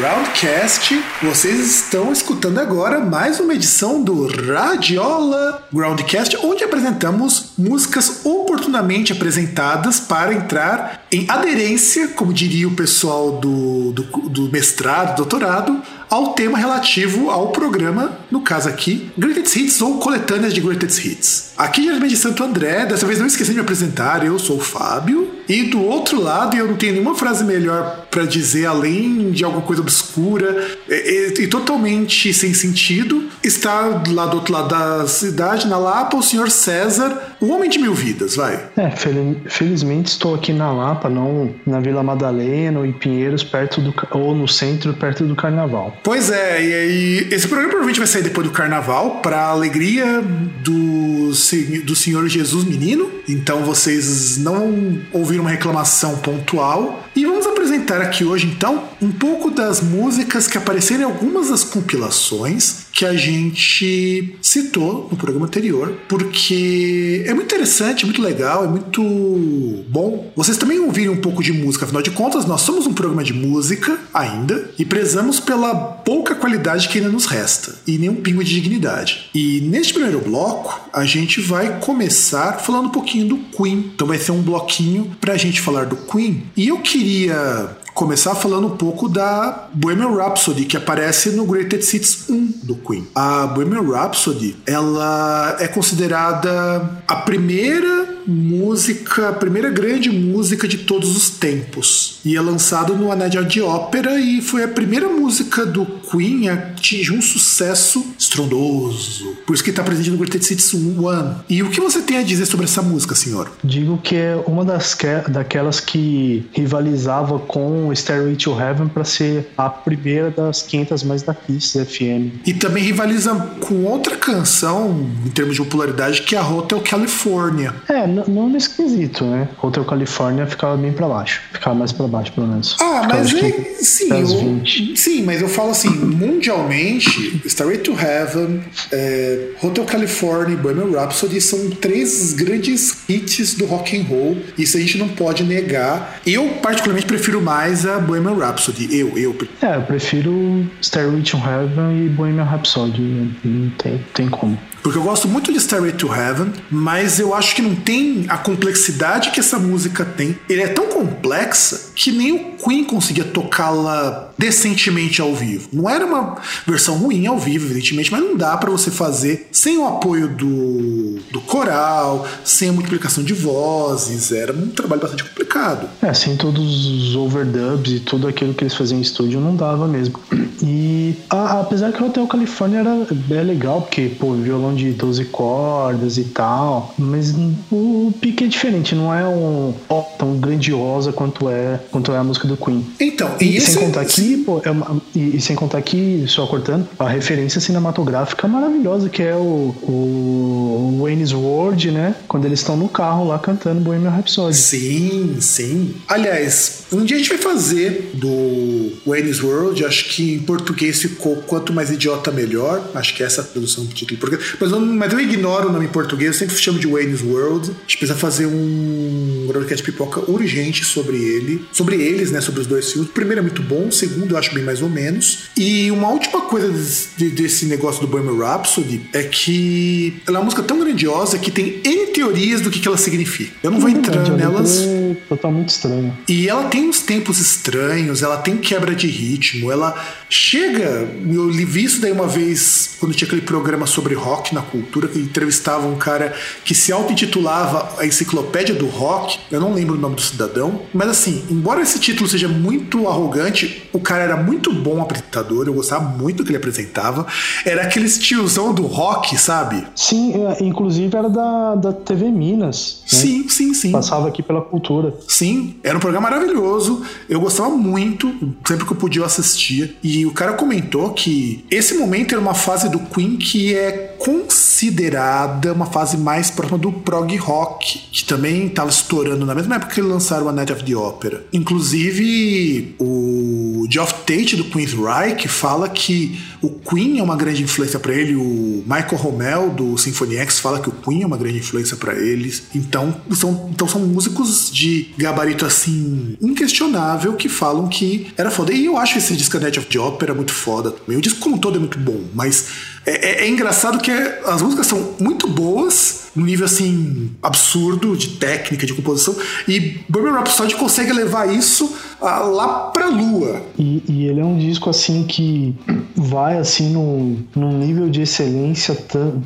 Groundcast! Vocês estão escutando agora mais uma edição do Radiola Groundcast, onde apresentamos músicas oportunamente apresentadas para entrar em aderência, como diria o pessoal do, do, do mestrado, doutorado, ao tema relativo ao programa, no caso aqui, Greatest Hits ou coletâneas de Greatest Hits. Aqui diretamente de Santo André, dessa vez não esqueci de me apresentar, eu sou o Fábio, e do outro lado, eu não tenho nenhuma frase melhor para dizer além de alguma coisa obscura e, e, e, totalmente sem sentido, está lá do outro lado da cidade, na Lapa, o senhor César, o homem de mil vidas, vai. É, felizmente estou aqui na Lapa, não na Vila Madalena ou em Pinheiros, perto do ou no centro, perto do Carnaval. Pois é, e aí esse programa provavelmente vai sair depois do carnaval, para alegria do, do Senhor Jesus Menino. Então vocês não ouviram uma reclamação pontual. Apresentar aqui hoje, então, um pouco das músicas que apareceram em algumas das compilações que a gente citou no programa anterior, porque é muito interessante, muito legal, é muito bom. Vocês também ouvirem um pouco de música, afinal de contas, nós somos um programa de música ainda e prezamos pela pouca qualidade que ainda nos resta e nenhum pingo de dignidade. E neste primeiro bloco, a gente vai começar falando um pouquinho do Queen. Então vai ser um bloquinho pra gente falar do Queen. E eu queria começar falando um pouco da Bohemian Rhapsody, que aparece no Greatest Hits 1 do Queen. A Bohemian Rhapsody, ela é considerada a primeira música, a primeira grande música de todos os tempos. E é lançado no Anédia de Ópera e foi a primeira música do Queen a atingir um sucesso estrondoso. Por isso que está presente no Greatest Hits 1. E o que você tem a dizer sobre essa música, senhor? Digo que é uma das que, daquelas que rivalizava com Stairway to Heaven para ser a primeira das 500 mais da Kiss FM. E também rivaliza com outra canção em termos de popularidade que é a Hotel California. É, não no esquisito, né? Hotel California ficava bem para baixo. Ficava mais para baixo, pelo menos. Ah, mas é, sim, eu, sim, mas eu falo assim, mundialmente, Starway to Heaven, é, Hotel California e Bohemian Rhapsody são três grandes hits do rock and roll. Isso a gente não pode negar. Eu particularmente prefiro mais a Bohemian Rhapsody. Eu, eu. É, eu prefiro Starway to Heaven e Bohemian Rhapsody. Não tem, tem como. Porque eu gosto muito de Stairway to Heaven, mas eu acho que não tem a complexidade que essa música tem. Ele é tão complexa que nem o Queen conseguia tocá-la decentemente ao vivo. Não era uma versão ruim ao vivo, evidentemente, mas não dá para você fazer sem o apoio do, do coral, sem a multiplicação de vozes. Era um trabalho bastante complicado. É, sem todos os overdubs e tudo aquilo que eles faziam em estúdio, não dava mesmo. E a, apesar que o Hotel California era é legal, porque, pô, violão de 12 cordas e tal, mas o pique é diferente, não é um oh, tão grandiosa quanto é quanto é a música do Queen. Então, e, e sem contar aqui, pô, é uma, e, e, sem contar aqui, só cortando, a referência cinematográfica maravilhosa que é o, o Wayne's World, né? Quando eles estão no carro lá cantando Bohemian Rhapsody. Sim, sim. Aliás, um dia a gente vai fazer do Wayne's World, acho que em português ficou Quanto Mais Idiota Melhor, acho que é essa a tradução do título porque mas eu, mas eu ignoro o nome em português, eu sempre chamo de Wayne's World. A gente precisa fazer um broadcast pipoca urgente sobre ele. Sobre eles, né? Sobre os dois filmes. O primeiro é muito bom, o segundo eu acho bem mais ou menos. E uma última coisa desse, desse negócio do Bohemian Rhapsody é que ela é uma música tão grandiosa que tem N teorias do que, que ela significa. Eu não vou entrar nelas. É totalmente estranho. E ela tem uns tempos estranhos, ela tem quebra de ritmo, ela chega. Eu vi isso daí uma vez quando tinha aquele programa sobre rock na cultura, que entrevistava um cara que se auto-intitulava a enciclopédia do rock. Eu não lembro o nome do cidadão, mas assim, embora esse título seja muito arrogante, o cara era muito bom apresentador, eu gostava muito do que ele apresentava. Era aquele tiozão do rock, sabe? Sim, é, inclusive era da, da TV Minas. Né? Sim, sim, sim. Passava aqui pela cultura. Sim, era um programa maravilhoso. Eu gostava muito, sempre que eu podia eu assistia. E o cara comentou que esse momento era uma fase do Queen que é considerada uma fase mais próxima do prog rock que também estava estourando na mesma época que lançaram a Night of the Opera. Inclusive, o Geoff Tate do Queen's Reich fala que o Queen é uma grande influência para ele, o Michael Rommel do Symphony X fala que o Queen é uma grande influência para eles. Então são, então são músicos de gabarito assim inquestionável que falam que era foda. E eu acho esse disco Night of the Opera muito foda também. O disco como todo é muito bom, mas é, é, é engraçado que as músicas são muito boas, num nível assim absurdo de técnica, de composição, e Bohemian Rhapsody consegue levar isso ah, lá pra lua. E, e, ele é um disco assim que vai assim num, num nível de excelência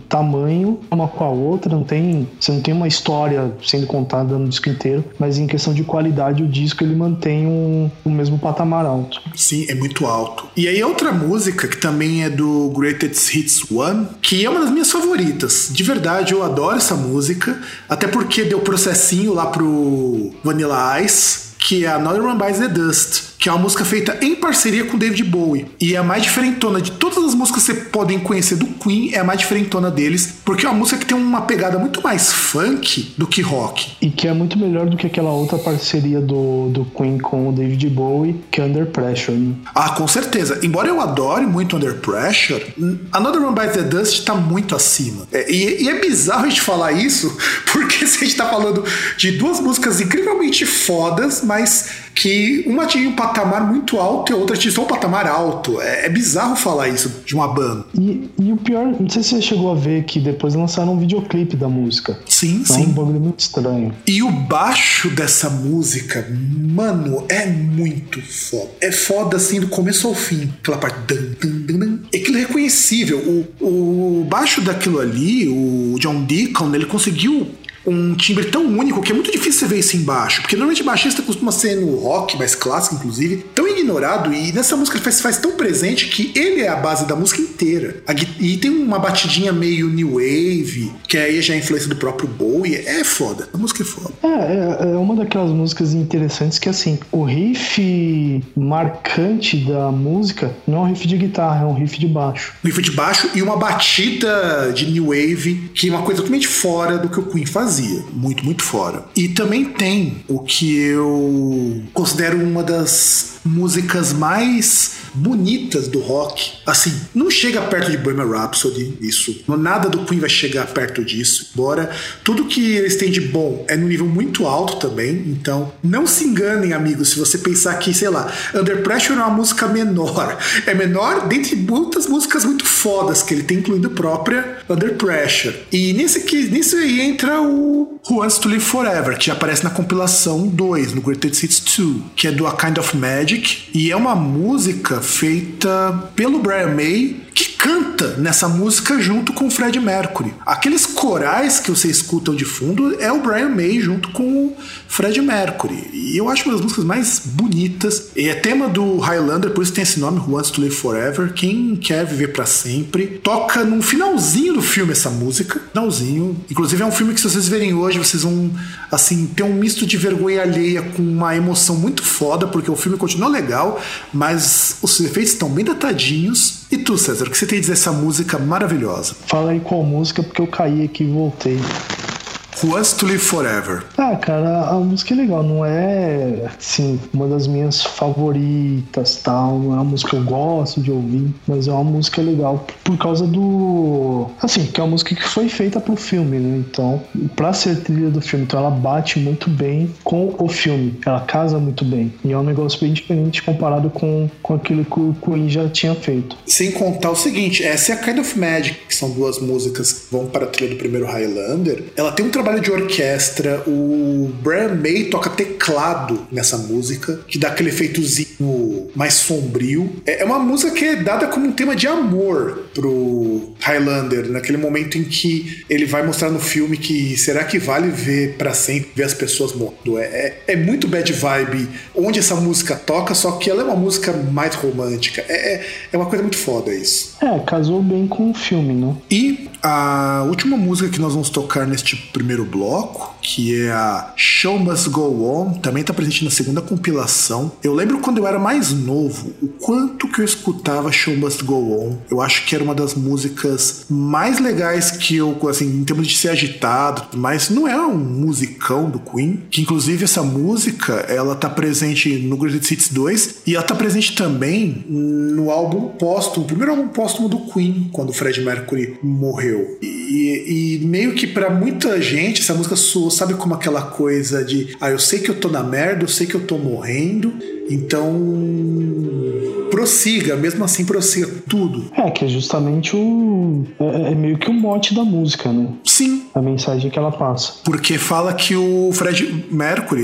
tamanho uma com a outra, não tem, você não tem uma história sendo contada no disco inteiro, mas em questão de qualidade o disco ele mantém um, o mesmo patamar alto. Sim, é muito alto. E aí outra música que também é do Greatest Hits One, que é uma das minhas favoritas. De verdade, eu adoro essa música, até porque deu processinho lá pro Vanilla Ice que é Another One Bites the Dust que é uma música feita em parceria com David Bowie. E é a mais diferentona de todas as músicas que você podem conhecer do Queen, é a mais diferentona deles, porque é uma música que tem uma pegada muito mais funk do que rock. E que é muito melhor do que aquela outra parceria do, do Queen com o David Bowie, que é Under Pressure. Né? Ah, com certeza. Embora eu adore muito Under Pressure, Another One Bites the Dust tá muito acima. É, e, e, é bizarro a gente falar isso, porque se a gente tá falando de duas músicas incrivelmente fodas, mas que uma tinha um patamar muito alto e a outra tinha só um patamar alto. É, é bizarro falar isso de uma banda. E, e, o pior, não sei se você chegou a ver que depois lançaram um videoclipe da música. Sim, é sim. um bagulho muito estranho. E o baixo dessa música, mano, é muito foda. É foda assim do começo ao fim. Aquela parte. Dan, dan, dan. É aquilo é reconhecível. O, o baixo daquilo ali, o John Deacon, ele conseguiu um timbre tão único que é muito difícil você ver isso embaixo. Porque normalmente baixista costuma ser no rock, mais clássico, inclusive, tão ignorado. E nessa música ele faz, faz tão presente que ele é a base da música inteira. E tem uma batidinha meio new wave, que aí já é a influência do próprio Bowie. É foda. A música é foda. É, é, é uma daquelas músicas interessantes que, assim, o riff marcante da música não é um riff de guitarra, é um riff de baixo. Um riff de baixo e uma batida de new wave, que é uma coisa totalmente fora do que o Queen fazia fazia. Muito, muito fora. E também tem o que eu considero uma das músicas mais bonitas do rock. Assim, não chega perto de Bohemian Rhapsody, isso. Nada do Queen vai chegar perto disso. Embora tudo que eles têm de bom é no nível muito alto também. Então, não se enganem, amigos, se você pensar que, sei lá, Under Pressure é uma música menor. É menor dentre muitas músicas muito fodas que ele tem, incluindo a própria Under Pressure. E nesse, que, nisso aí entra o Who Wants to Live Forever, que aparece na compilação 2, no Greatest Hits 2, que é do A Kind of Magic. E é uma música feita pelo Brian May que canta nessa música junto com o Fred Mercury. Aqueles corais que você escutam de fundo é o Brian May junto com o Fred Mercury. E eu acho uma das músicas mais bonitas. E é tema do Highlander, por isso tem esse nome, Who Wants to Live Forever. Quem quer viver para sempre. Toca no finalzinho do filme essa música. Finalzinho. Inclusive é um filme que se vocês verem hoje, vocês vão, assim, ter um misto de vergonha alheia com uma emoção muito foda, porque o filme continua legal, mas os efeitos estão bem datadinhos. E tu, César, o que você tem a dizer essa música maravilhosa? Fala aí qual música, porque eu caí aqui e voltei. Who Wants to Live Forever. Ah, cara, a música é legal, não é, assim, uma das minhas favoritas, tal, não é uma música que eu gosto de ouvir, mas é uma música legal por causa do, assim, que é uma música que foi feita pro filme, né? Então, pra ser trilha do filme, então ela bate muito bem com o filme, ela casa muito bem. E é um negócio bem diferente comparado com, com aquilo que o Queen já tinha feito. Sem contar o seguinte, essa é a Kind of Magic, que são duas músicas que vão para a trilha do primeiro Highlander. Ela tem um trabalho de orquestra, o Brian May toca teclado nessa música, que dá aquele efeitozinho mais sombrio. É, é uma música que é dada como um tema de amor pro Highlander, naquele momento em que ele vai mostrar no filme que será que vale ver para sempre, ver as pessoas morrendo. É, é, é, muito bad vibe onde essa música toca, só que ela é uma música mais romântica. É, é, é uma coisa muito foda isso. É, casou bem com o filme, né? E A última música que nós vamos tocar neste primeiro bloco, que é a Show Must Go On, também está presente na segunda compilação. Eu lembro quando eu era mais novo, o quanto que eu escutava Show Must Go On. Eu acho que era uma das músicas mais legais que eu, assim, em termos de ser agitado, mas não é um musicão do Queen, que inclusive essa música, ela tá presente no Greatest Hits 2 e ela tá presente também no álbum póstumo, o primeiro álbum póstumo do Queen, quando o Fred Mercury morreu. E, e meio que para muita gente essa música soou, sabe como aquela coisa de, ah, eu sei que eu tô na merda, eu sei que eu tô morrendo, então prossiga, mesmo assim prossiga tudo. É, que é justamente o. É, é, meio que o mote da música, né? Sim. A mensagem que ela passa. Porque fala que o Fred Mercury,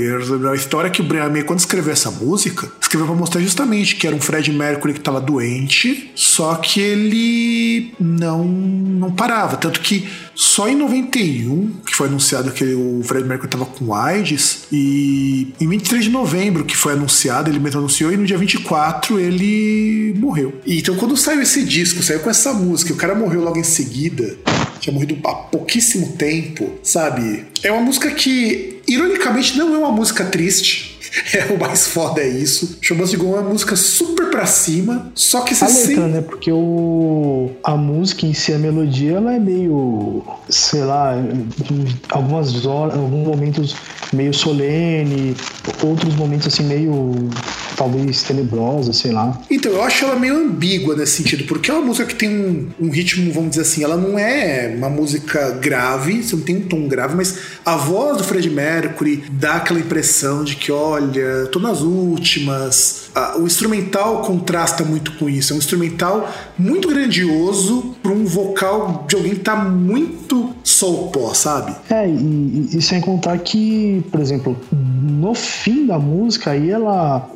a história que o Brian May, quando escreveu essa música, escreveu pra mostrar justamente que era um Fred Mercury que tava doente, só que ele não, não parava. Tanto que só em 91, que foi anunciado que o Fred Mercury tava com AIDS, e em 23 de novembro, que foi anunciado, ele mesmo anunciou, e no dia 24 ele morreu. E então, quando saiu esse disco, saiu com essa música, o cara morreu logo em seguida, tinha morrido há pouquíssimo tempo, sabe? É uma música que, ironicamente, não é uma música triste. É o mais foda é isso. Show Must Go é uma música super pra cima, só que você A letra, né? Porque o, a música em si, a melodia, ela é meio, sei lá, algumas horas, alguns momentos meio solene, outros momentos assim meio talvez tenebrosa, sei lá. Então, eu acho ela meio ambígua nesse sentido, porque é uma música que tem um, um, ritmo, vamos dizer assim, ela não é uma música grave, você não tem um tom grave, mas a voz do Fred Mercury dá aquela impressão de que, olha, tô nas últimas. Ah, o instrumental contrasta muito com isso, é um instrumental muito grandioso para um vocal de alguém que tá muito soul pó, sabe? É, e, e sem contar que, por exemplo, no fim da música aí ela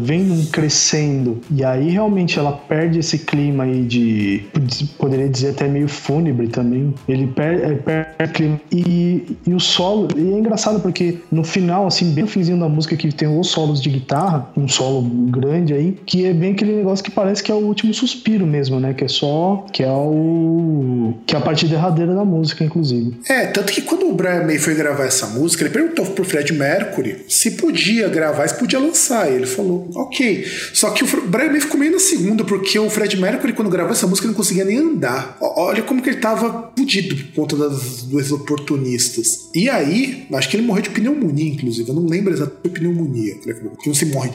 vem crescendo. E aí realmente ela perde esse clima aí de poderia dizer até meio fúnebre também. Ele perde, é, perde clima. E, e o solo e é engraçado porque no final assim bem no finzinho da música que tem os solos de guitarra um solo grande aí que é bem aquele negócio que parece que é o último suspiro mesmo né? Que é só que é o que é a parte derradeira da música inclusive. É tanto que quando o Brian May foi gravar essa música ele perguntou pro Fred Mercury se podia gravar, se podia lançar. E ele falou, ok. Só que o Brian May ficou meio na segunda, porque o Fred Mercury, quando gravou essa música, não conseguia nem andar. Olha como que ele tava fudido por conta das duas oportunistas. E aí, acho que ele morreu de pneumonia, inclusive. Eu não lembro exatamente de pneumonia. Que não se morre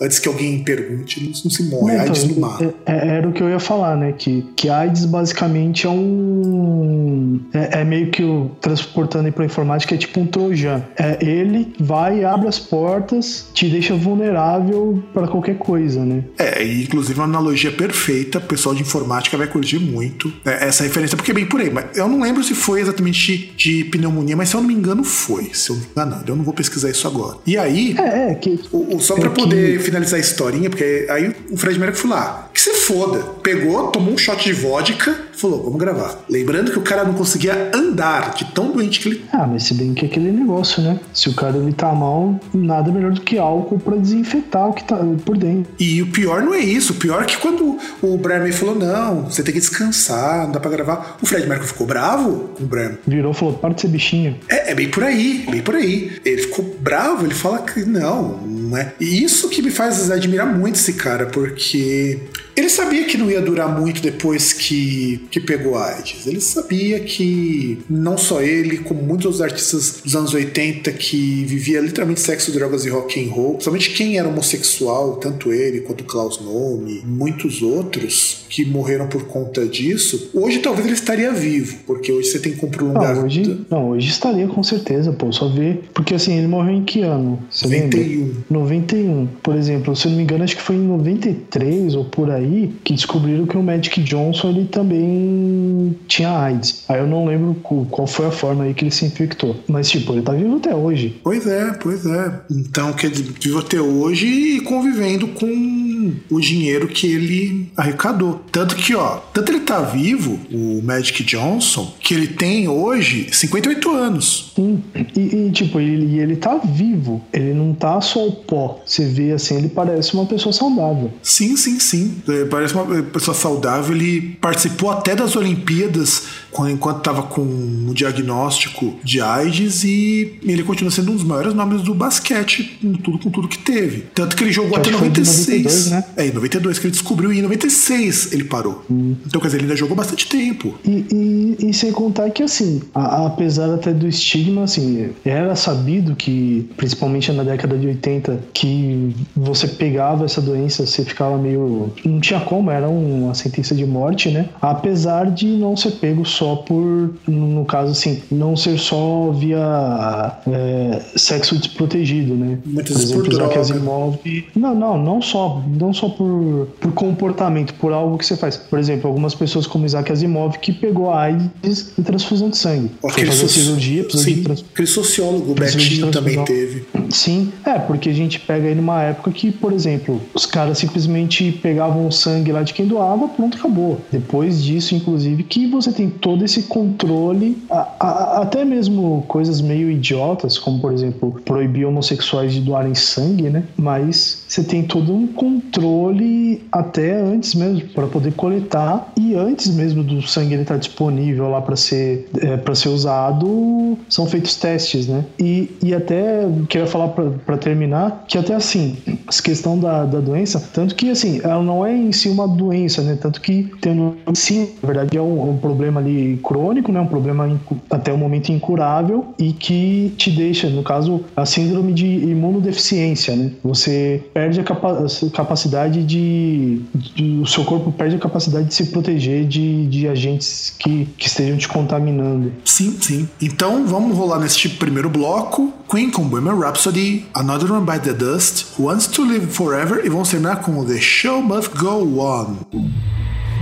antes que alguém pergunte, não, não se morre. Então, AIDS não mata. É, é, era o que eu ia falar, né? Que, que AIDS basicamente é um. É, é meio que o transportando para informática, é tipo um trojan. É, ele vai, abre as portas, te deixa vulnerável para qualquer coisa, né? É, e inclusive uma analogia perfeita, o pessoal de informática vai curtir muito é, essa referência, porque é bem por aí. Mas eu não lembro se foi exatamente de pneumonia, mas se eu não me engano, foi. Se eu não me engano, eu não vou pesquisar isso agora. E aí, é, é que, o, o, só para poder. Finalizar a historinha, porque aí o Fred Mercury foi lá, que se foda. Pegou, tomou um shot de vodka, falou, vamos gravar. Lembrando que o cara não conseguia andar, de tão doente que ele. Ah, mas se bem que é aquele negócio, né? Se o cara ele tá mal, nada melhor do que álcool para desinfetar o que tá por dentro. E o pior não é isso. O pior é que quando o Brian May falou, não, você tem que descansar, não dá pra gravar. O Fred Mercury ficou bravo com o Brian. Virou e falou, para de ser bichinho. É, é bem por aí, bem por aí. Ele ficou bravo, ele fala que não, não é. E isso que me faz admirar muito esse cara, porque ele sabia que não ia durar muito depois que, que pegou AIDS. Ele sabia que não só ele, como muitos outros artistas dos anos 80 que vivia literalmente sexo, drogas e rock and roll, principalmente quem era homossexual, tanto ele quanto Klaus Nome, muitos outros que morreram por conta disso, hoje talvez ele estaria vivo, porque hoje você tem que prolongar. Não, hoje, não, hoje estaria com certeza, pô, só ver. Porque assim, ele morreu em que ano? Você 91. Lembra? 91. Por exemplo, se eu não me engano, acho que foi em 93 ou por aí aí que descobriram que o Magic Johnson ele também tinha AIDS. Aí eu não lembro qual foi a forma aí que ele se infectou. Mas, tipo, ele tá vivo até hoje. Pois é, pois é. Então, quer dizer, vivo até hoje e convivendo com o dinheiro que ele arrecadou. Tanto que, ó, tanto ele tá vivo, o Magic Johnson, que ele tem hoje 58 anos. Sim. E, e tipo, ele, ele tá vivo. Ele não tá só o pó. Você vê assim, ele parece uma pessoa saudável. Sim, sim, sim. É, parece uma pessoa saudável. Ele participou até das Olimpíadas enquanto estava com o diagnóstico de AIDS e ele continua sendo um dos maiores nomes do basquete com tudo, com tudo que teve. Tanto que ele jogou até 96. 92, né? É, em 92 que ele descobriu e em 96 ele parou. Hum. Então, quer dizer, ele ainda jogou bastante tempo. E, e, e sem contar que, assim, a, apesar até do estigma, assim, era sabido que, principalmente na década de 80, que você pegava essa doença, você ficava meio. Não tinha como, era uma sentença de morte, né? Apesar de não ser pego só por, no caso assim, não ser só via é, sexo desprotegido, né? Muitas por exemplo, por Isaac Asimov. Não, não, não só, não só por, por comportamento, por algo que você faz. Por exemplo, algumas pessoas como Isaac Asimov que pegou a AIDS e transfusão de sangue. Aquele, fazer cirurgia, sim, de trans... aquele sociólogo Betinho também teve. Sim, é, porque a gente pega aí numa época que, por exemplo, os caras simplesmente pegavam o sangue lá de quem doava, pronto, acabou. Depois disso, inclusive, que você tem todo esse controle, a, a, até mesmo coisas meio idiotas, como por exemplo, proibir homossexuais de doarem sangue, né? Mas você tem todo um controle até antes mesmo para poder coletar e antes mesmo do sangue estar tá disponível lá para ser é, para ser usado, são feitos testes, né? E, e até queria falar para terminar que até assim, essa questão da, da doença, tanto que assim, ela não é em si uma doença, né? Tanto que tendo sim, na verdade é um, um problema ali crônico, né? Um problema até o momento incurável e que te deixa, no caso, a síndrome de imunodeficiência, né? Você perde a capa capacidade de, de, O seu corpo perde a capacidade de se proteger de, de agentes que, que estejam te contaminando. Sim, sim. Então vamos rolar neste primeiro bloco. Queen com Bohemian Rhapsody, Another One by the Dust, Wants to Live Forever e vamos terminar com The Show Must Go On.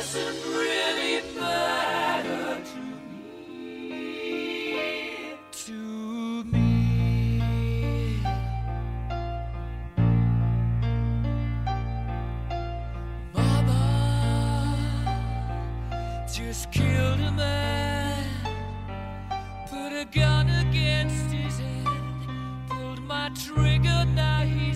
doesn't really matter to me. To me. Mama just killed a man, put a gun against his head, pulled my trigger, now he.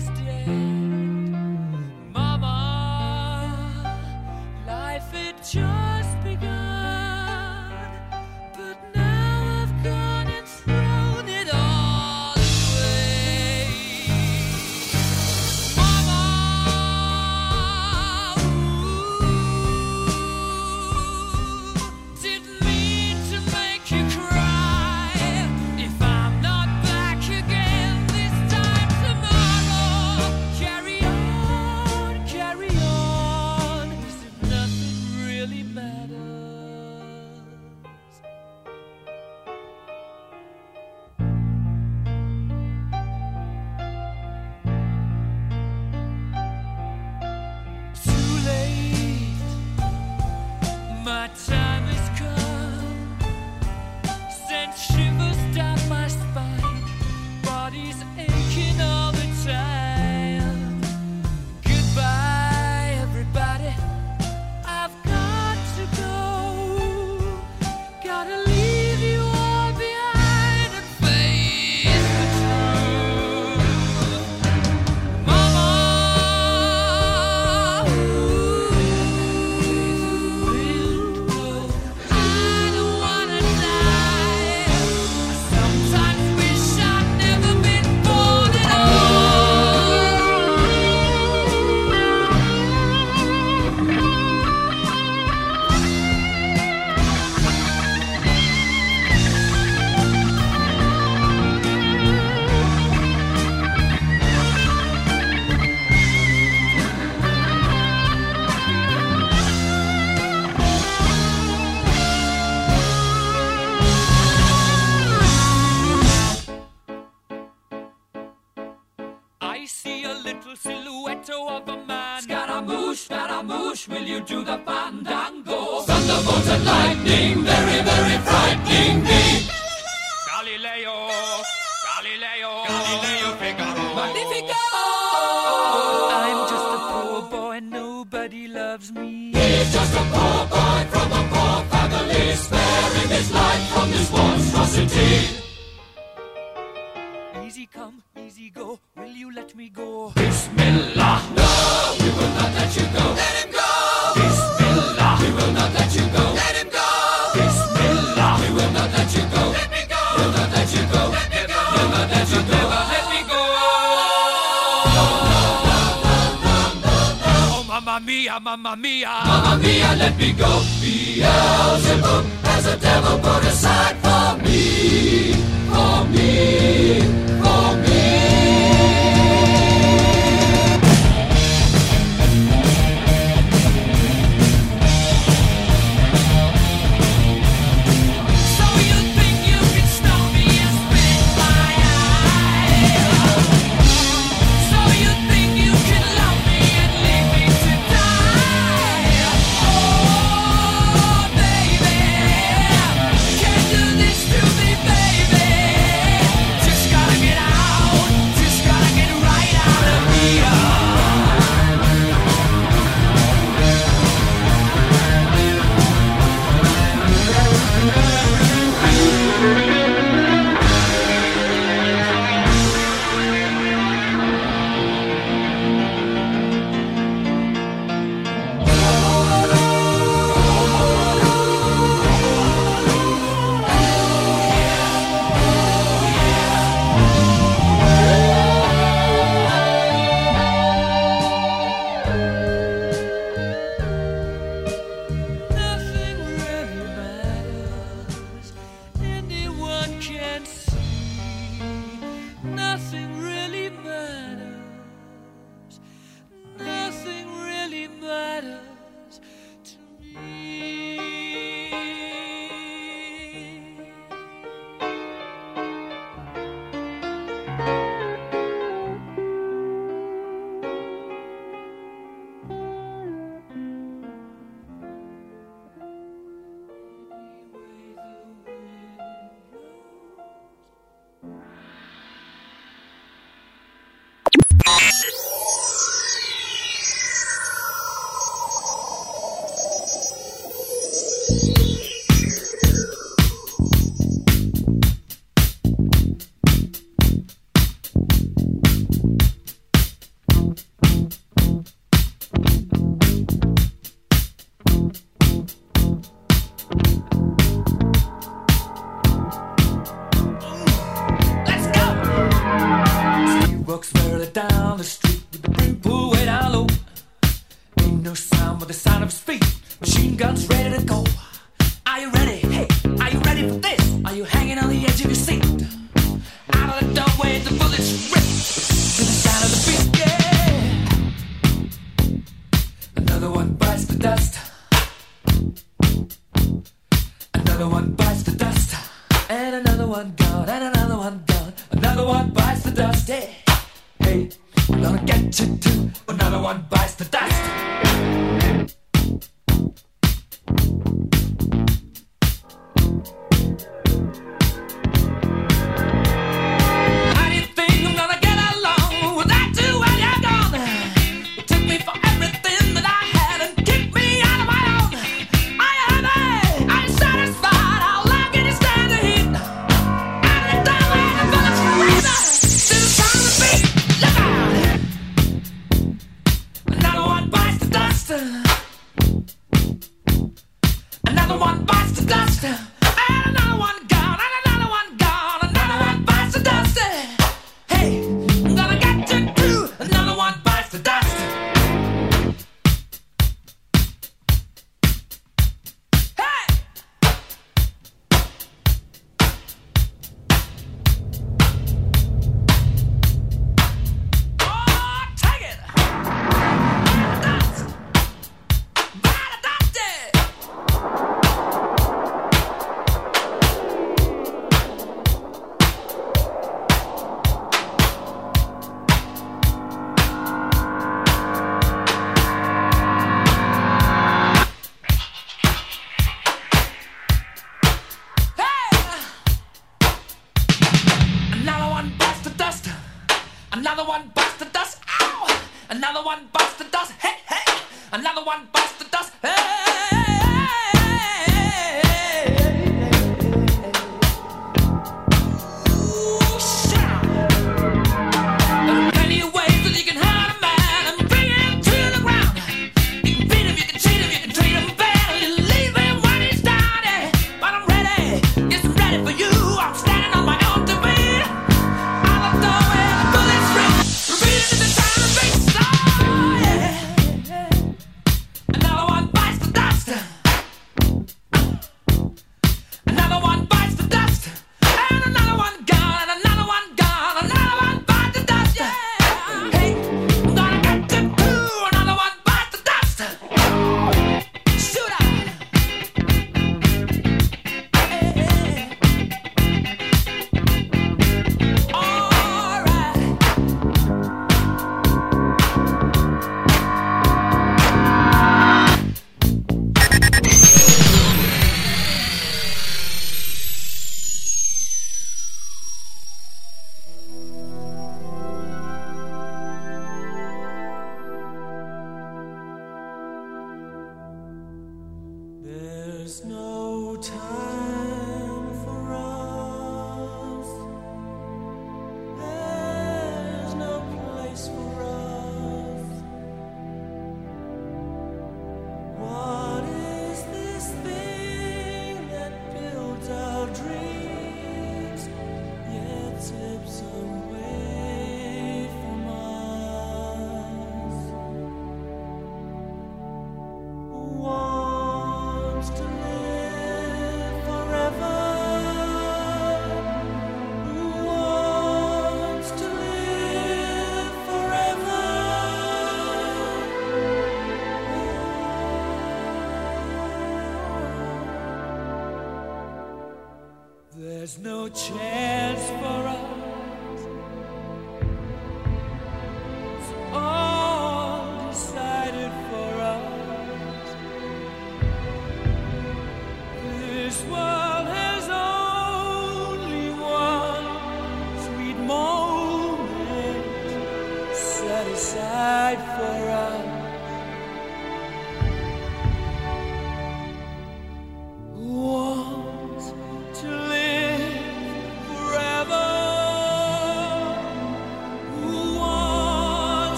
another one bites the dust, and another one.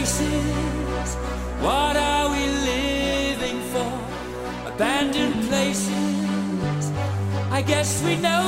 Spaces, what are we living for? Abandoned places, I guess we know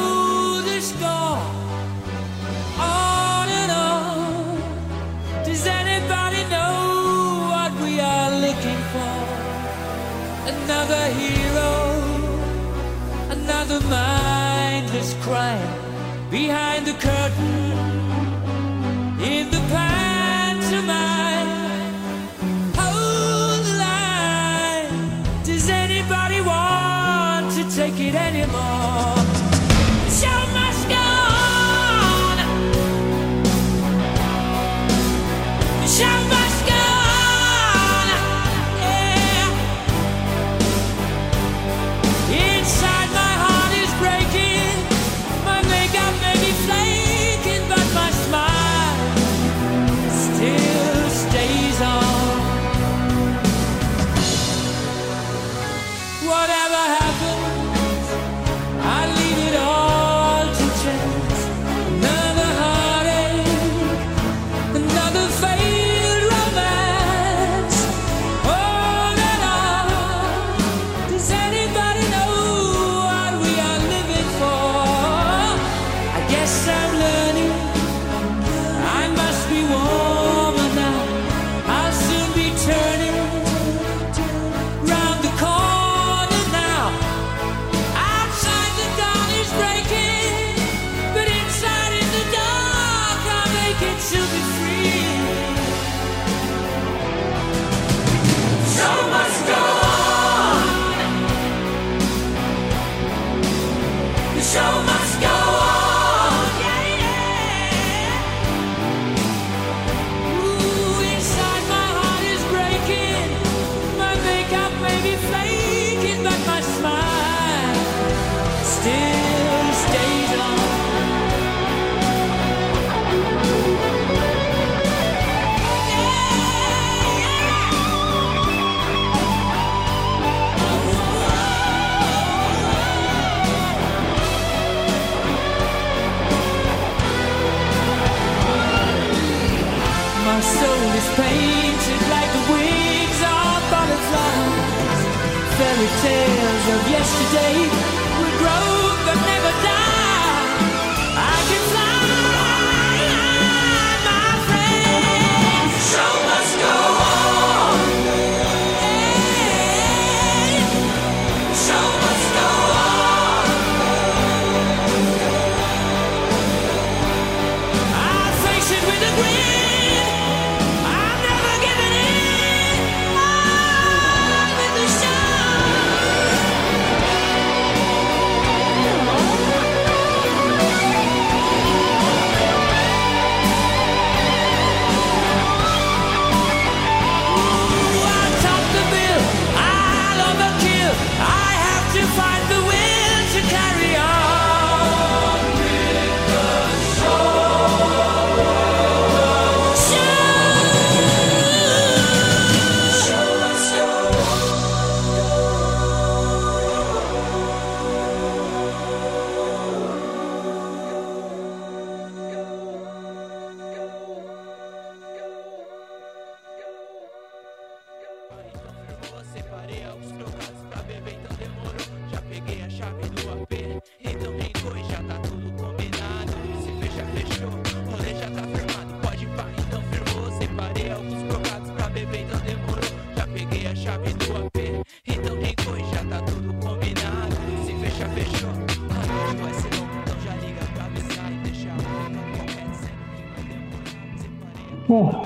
be flaking, but my smile. Still Fairy tales of yesterday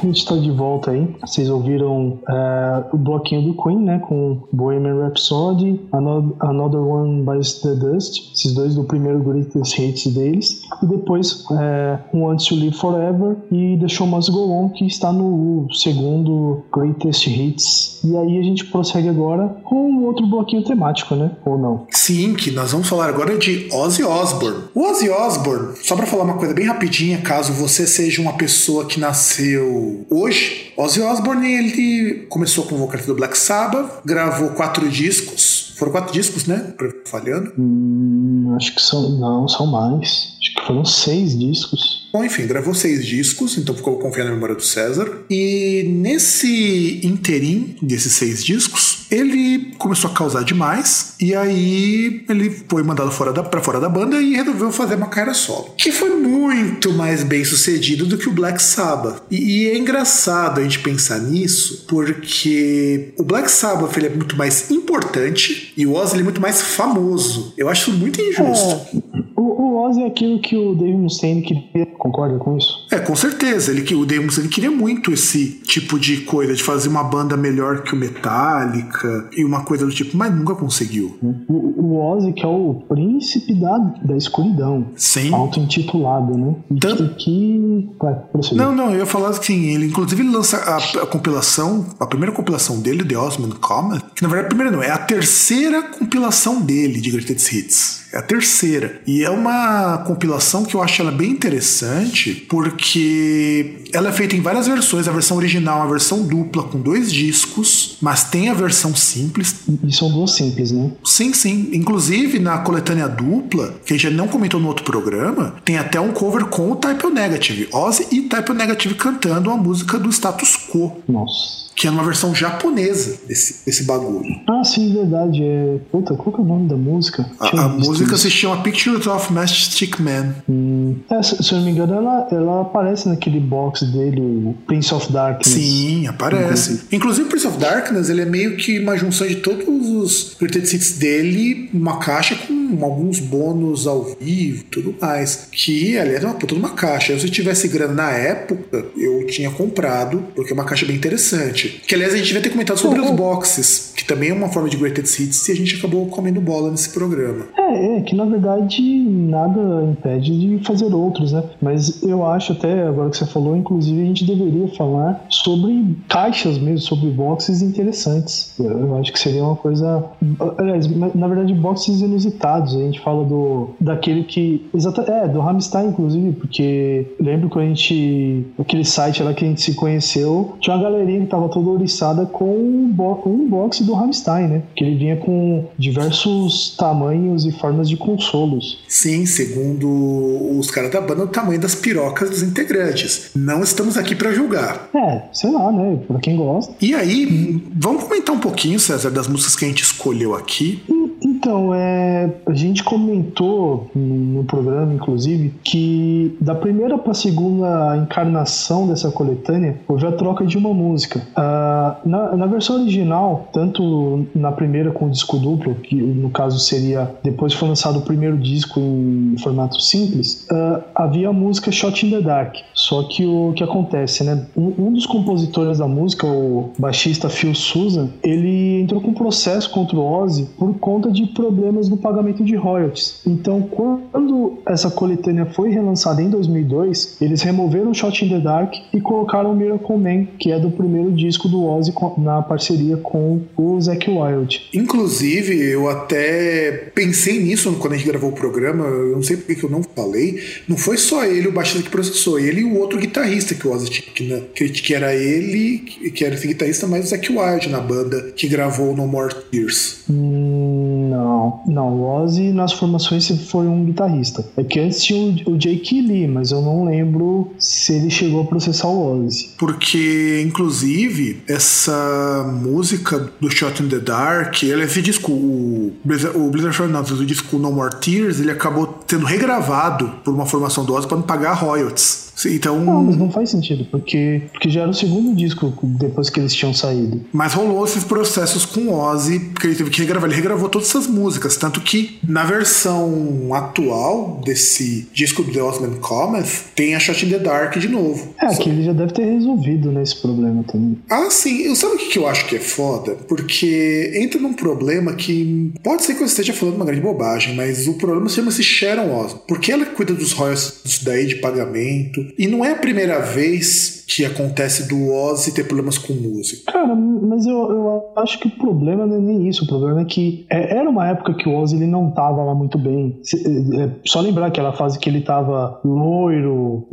a gente tá de volta aí. Vocês ouviram é, o bloquinho do Queen, né? Com Bohemian Rhapsody, Ano- Another One Bites the Dust, esses dois do primeiro Greatest Hits deles. E depois é, Want to Live Forever e The Show Must Go On, que está no segundo Greatest Hits. E aí a gente prossegue agora com um outro bloquinho temático, né? Ou não? Sim, que nós vamos falar agora de Ozzy Osbourne. O Ozzy Osbourne, só pra falar uma coisa bem rapidinha, caso você seja uma pessoa que nasceu hoje, Ozzy Osbourne ele começou como vocalista do Black Sabbath, gravou quatro discos. Foram quatro discos, né? Falhando. Hum, acho que são. Não, são mais. Acho que foram seis discos. Bom, enfim, gravou seis discos, então ficou confiando na memória do César. E nesse interim desses seis discos, ele começou a causar demais. E aí ele foi mandado fora da, pra fora da banda e resolveu fazer uma carreira solo. Que foi muito mais bem sucedido do que o Black Sabbath. E, e é engraçado a gente pensar nisso, porque o Black Sabbath ele é muito mais importante e o Ozzy é muito mais famoso. Eu acho muito injusto. O, o Ozzy é aquilo que o Dave Mustaine queria. Concorda com isso? É, com certeza. Ele, que- o Dave Mustaine queria muito esse tipo de coisa, de fazer uma banda melhor que o Metallica e uma coisa do tipo, mas nunca conseguiu. O, o Ozzy, que é o príncipe da, da escuridão. Sim. Auto-intitulado, né? Tanto- que. Vai. Não, não, eu ia falar assim, ele inclusive ele lança a, a compilação, a primeira compilação dele, The Osman Comet, que na verdade a primeira não, é a terceira compilação dele de Greatest Hits. É a terceira. E é uma compilação que eu acho ela bem interessante, porque ela é feita em várias versões, a versão original, a versão dupla com dois discos, mas tem a versão simples, E são duas simples, né? Sim, sim. Inclusive, na coletânea dupla, que a gente não comentou no outro programa, tem até um cover com o Type O Negative. Ozzy e Type O Negative cantando a música do Status Quo, Nossa. Que é uma versão japonesa desse, desse bagulho. Ah, sim, verdade. É... Puta, qual que é o nome da música? A, a música isso. se chama Pictures of Mastic Man. Hum, é, se, se eu não me engano, ela, ela aparece naquele box dele, o Prince of Darkness. Sim, aparece. Inclusive, Prince of Darkness, ele é meio que uma junção de todos os Hits dele, uma caixa com alguns bônus ao vivo e tudo mais. Que, aliás, é uma puta de uma caixa. Eu, se eu tivesse grana na época, eu tinha comprado, porque é uma caixa bem interessante. Que, aliás, a gente devia ter comentado sobre os boxes, que também é uma forma de Greatest Hits, e a gente acabou comendo bola nesse programa. É, é, que na verdade nada impede de fazer outros, né? Mas eu acho até, agora que você falou, inclusive a gente deveria falar sobre caixas mesmo, sobre boxes interessantes. Eu, acho que seria uma coisa. Aliás, na verdade, boxes inusitados. A gente fala do. daquele que. Exata, é, do Hamstein, inclusive, porque lembro que a gente. aquele site lá que a gente se conheceu, tinha uma galerinha que tava toda ouriçada com um, bo um box do Hamstein, né? Que ele vinha com diversos tamanhos e formas de consolos. Sim, segundo os caras da banda, o tamanho das pirocas dos integrantes. Não estamos aqui pra julgar. É, sei lá, né? Pra quem gosta. E aí, vamos comentar um pouquinho, César, das músicas que a gente escolheu aqui. Então, é, a gente comentou no programa, inclusive, que da primeira para a segunda encarnação dessa coletânea houve a troca de uma música. Ah, na, na versão original, tanto na primeira com o disco duplo, que no caso seria depois foi lançado o primeiro disco em formato simples, ah, havia a música Shot in the Dark. Só que o que acontece, né? Um, um dos compositores da música, o baixista Phil Sousa, ele entrou com um processo contra o Ozzy por conta de problemas no pagamento de royalties. Então, quando essa coletânea foi relançada em 2002, eles removeram Shot in the Dark e colocaram Miracle Man, que é do primeiro disco do Ozzy na parceria com o Zac Wild. Inclusive, eu até pensei nisso quando a gente gravou o programa, eu não sei porque que eu não falei. Não foi só ele o baixista que processou, ele e o outro guitarrista que o Ozzy tinha, que, na- que, que era ele, que que era esse guitarrista, mas o Zac Wild na banda, que gravou No More Tears. Hum, não, não. O Ozzy nas formações foi um guitarrista. É que antes tinha o, Jake Lee, mas eu não lembro se ele chegou a processar o Ozzy. Porque, inclusive, essa música do Shot in the Dark, ele, esse disco, o Blizzard, o Blizzard Short o disco No More Tears, ele acabou sendo regravado por uma formação do Ozzy para não pagar royalties. Então, Não, mas não faz sentido, porque, porque já era o segundo disco depois que eles tinham saído. Mas rolou esses processos com o Ozzy, porque ele teve que regravar. Ele regravou todas essas músicas. Tanto que na versão atual desse disco do The Osman Comet, tem a Shot in the Dark de novo. É, que ele já deve ter resolvido né, esse problema também. Ah, sim. Eu sabe o que eu acho que é foda? Porque entra num problema que pode ser que eu esteja falando uma grande bobagem, mas o problema chama-se Sharon Osbourne. Porque ela cuida dos royalties daí de pagamento. E não é a primeira vez que acontece do Ozzy ter problemas com música. Cara, mas eu, eu acho que o problema não é nem isso. O problema é que é, era uma época que o Ozzy ele não tava lá muito bem. É, é, só lembrar aquela fase que ele tava loiro,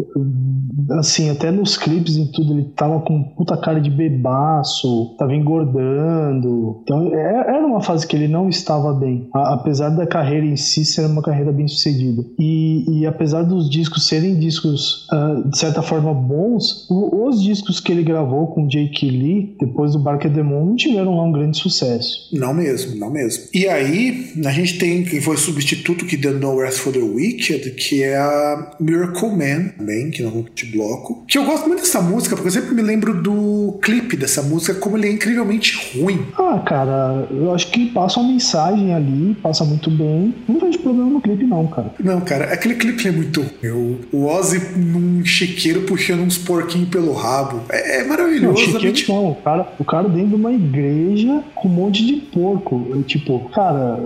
assim, até nos clipes e tudo, ele tava com puta cara de bebaço, tava engordando. Então é- era uma fase que ele não estava bem. A- apesar da carreira em si ser uma carreira bem sucedida. E, e apesar dos discos serem discos, ah, de certa forma, bons, o- os discos que ele gravou com Jake Lee, depois do Bark at the Moon, não tiveram lá um grande sucesso. Não mesmo, não mesmo. E aí, a gente tem quem foi substituto que deu No Rest for the Wicked, que é a Miracle Man, também, que não vou de bloco. Que eu gosto muito dessa música, porque eu sempre me lembro do clipe dessa música, como ele é incrivelmente ruim. Ah, cara, eu acho que passa uma mensagem ali, passa muito bem. Não vejo problema no clipe, não, cara. Não, cara, aquele clipe é muito ruim. O Ozzy num chiqueiro puxando uns porquinhos pelo rabo. É, é Não, maravilhoso. chiqueiro gente. não. O cara, o cara dentro de uma igreja com um monte de porco. Eu, Tipo, cara,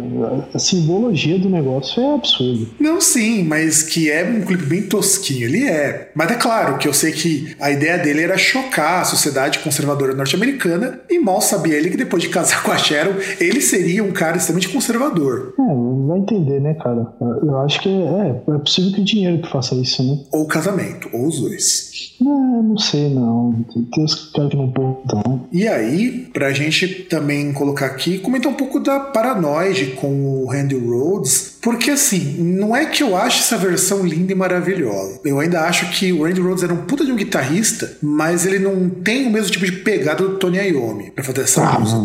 a simbologia do negócio é absurdo. Não, sim, mas que é um clipe bem tosquinho, ele é. Mas é claro que eu sei que a ideia dele era chocar a sociedade conservadora norte-americana e mal sabia ele que depois de casar com a Sharon, ele seria um cara extremamente conservador. É, vai entender, né, cara? Eu acho que é, é possível que o dinheiro que faça isso, né? Ou casamento, ou os dois. Não, não sei, não. Tem os caras que não podem. E aí, pra gente também colocar aqui, comentar um pouco da Paranoid com o Randy Rhodes, porque assim, não é que eu ache essa versão linda e maravilhosa. Eu ainda acho que o Randy Rhodes era um puta de um guitarrista, mas ele não tem o mesmo tipo de pegada do Tony Iommi pra fazer essa Ah, música.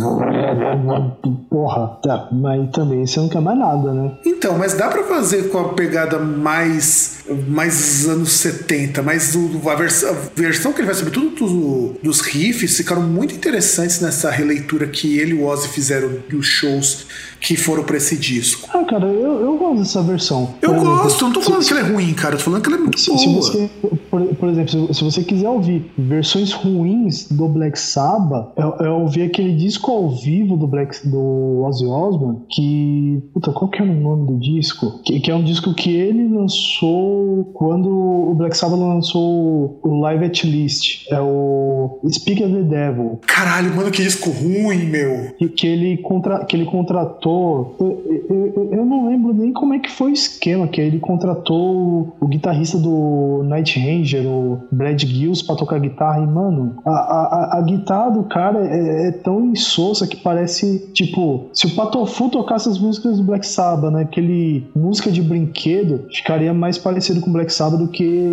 Porra, tá, mas também você não quer mais nada, né? Então, mas dá pra fazer com a pegada mais mais anos 70, mas a, vers- a versão que ele faz, sobretudo do- dos riffs, ficaram muito interessantes nessa releitura que ele e o Ozzy fizeram dos shows que foram pra esse disco. Ah, cara, eu, eu gosto dessa versão. Eu exemplo, gosto, eu não tô se- falando que ela é ruim, cara, eu tô falando que ela é muito Se, boa. se você, por, por exemplo, se, se você quiser ouvir versões ruins do Black Sabbath, é, é ouvir aquele disco ao vivo do Black do Ozzy Osbourne, que. Puta, qual que era o nome do disco? Que, que é um disco que ele lançou quando o Black Sabbath lançou o Live at Least. É o Speak of the Devil. Caralho, mano, que disco ruim, meu. que, que ele, contra, que ele contratou. Eu, eu- eu- eu não lembro nem como é que foi o esquema, que ele contratou o, o guitarrista do Night Ranger, o Brad Gills, pra tocar guitarra. E, mano, a, a, a- guitarra do cara é, é tão insossa que parece, tipo, se o Patofu tocasse as músicas do Black Sabbath, né? Aquele música de brinquedo, ficaria mais parecido com Black Sabbath do que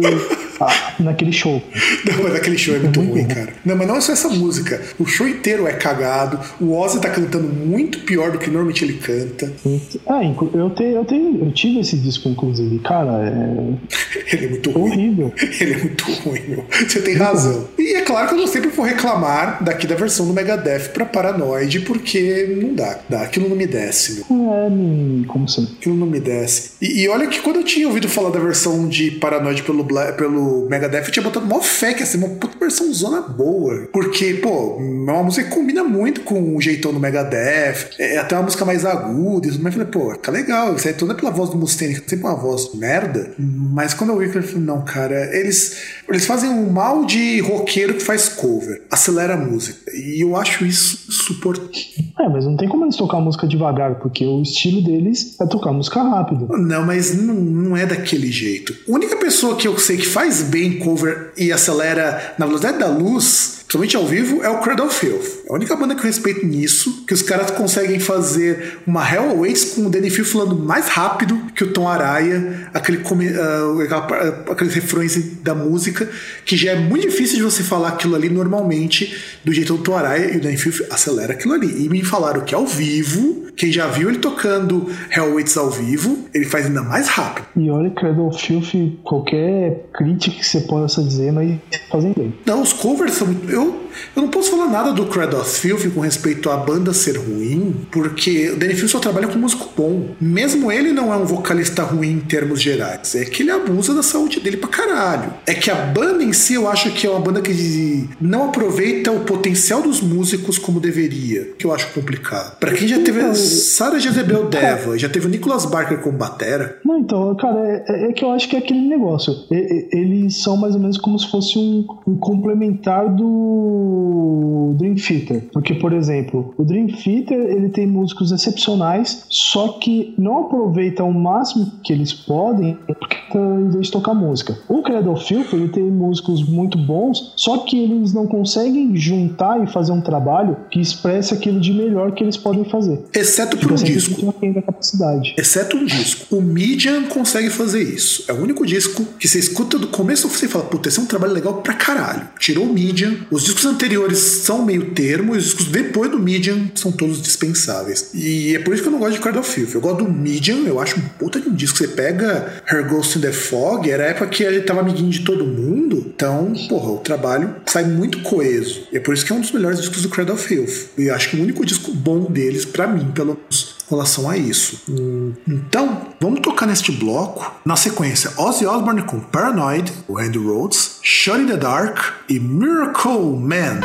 a- naquele show. Não, mas aquele show é muito ruim, cara. Não, mas não é só essa música. O show inteiro é cagado. O Ozzy tá cantando muito pior do que normalmente ele canta. Ah, eu, te, eu, tenho, eu tive esse disco, inclusive. Cara, é Ele é muito ruim. horrível. Ele é muito ruim, meu. Você tem razão. E é claro que eu sempre vou reclamar daqui da versão do Megadeth pra Paranoid, porque não dá. dá. Aquilo não me desce, meu. É, como assim? Aquilo não me desce. E, e olha que quando eu tinha ouvido falar da versão de Paranoid pelo, Bla- pelo Megadeth, eu tinha botado mó fé que ser uma puta versão zona boa. Porque, pô, é uma música que combina muito com o jeitão do Megadeth. É até uma música mais aguda e tudo mais. Eu falei, pô, tá legal. Aí tudo é pela voz do Mustaine, que é sempre uma voz merda. Mas quando eu eu falei, não, cara, eles, eles fazem um mal de roqueiro que faz cover. Acelera a música. E eu acho isso insuportável. É, mas não tem como eles tocar música devagar, porque o estilo deles é tocar música rápido. Não, mas não, não é daquele jeito. A única pessoa que eu sei que faz bem cover e acelera na velocidade da luz, principalmente ao vivo, é o Cradle of Filth. A única banda que eu respeito nisso, que os caras conseguem fazer uma Hell Awaits com o Danny Field falando mais rápido que o Tom Araya, aquele ah, aquela- aqueles refrões da música, que já é muito difícil de você falar aquilo ali normalmente do jeito do Tom Araya, e o Danny Field acelera aquilo ali. E me falaram que ao vivo, quem já viu ele tocando Hell Awaits ao vivo, ele faz ainda mais rápido. E olha, Cradle of Filth, qualquer crítica que você possa dizer, mas fazem bem. Não, os covers são. Eu, you? Eu não posso falar nada do Cradle of Filth com respeito à banda ser ruim, porque o Danny Field só trabalha com músico bom. Mesmo ele não é um vocalista ruim em termos gerais. É que ele abusa da saúde dele pra caralho. É que a banda em si, eu acho que é uma banda que não aproveita o potencial dos músicos como deveria, que eu acho complicado. Pra quem já teve a Sarah Jezebel Deva, já teve o Nicholas Barker como batera, Não, então, cara, é, é que eu acho que é aquele negócio. E- e- eles são mais ou menos como se fosse um, um complementar do Dream Theater. Porque, por exemplo, o Dream Theater ele tem músicos excepcionais, só que não aproveitam o máximo que eles podem porque tá, em vez de tocar música. O Cradle Filth, ele tem músicos muito bons, só que eles não conseguem juntar e fazer um trabalho que expresse aquilo de melhor que eles podem fazer. exceto por Fica um sempre disco. Exceto um disco. O Medium consegue fazer isso. É o único disco que você escuta do começo e fala, puta, esse é um trabalho legal pra caralho. Tirou o Medium. Os discos anteriores são meio termo, e os discos depois do Medium são todos dispensáveis. E é por isso que eu não gosto de Cradle of Filth. Eu gosto do Medium, eu acho um puta de um disco. Você pega Her Ghost in the Fog, era a época que a gente tava amiguinho de todo mundo. Então, porra, o trabalho sai muito coeso. E é por isso que é um dos melhores discos do Cradle of Filth. E eu acho que o único disco bom deles, pra mim, pelo menos, relação a isso. Então, vamos tocar neste bloco. Na sequência, Ozzy Osbourne com Paranoid, o Randy Rhodes, Shut in the Dark e Miracle Man.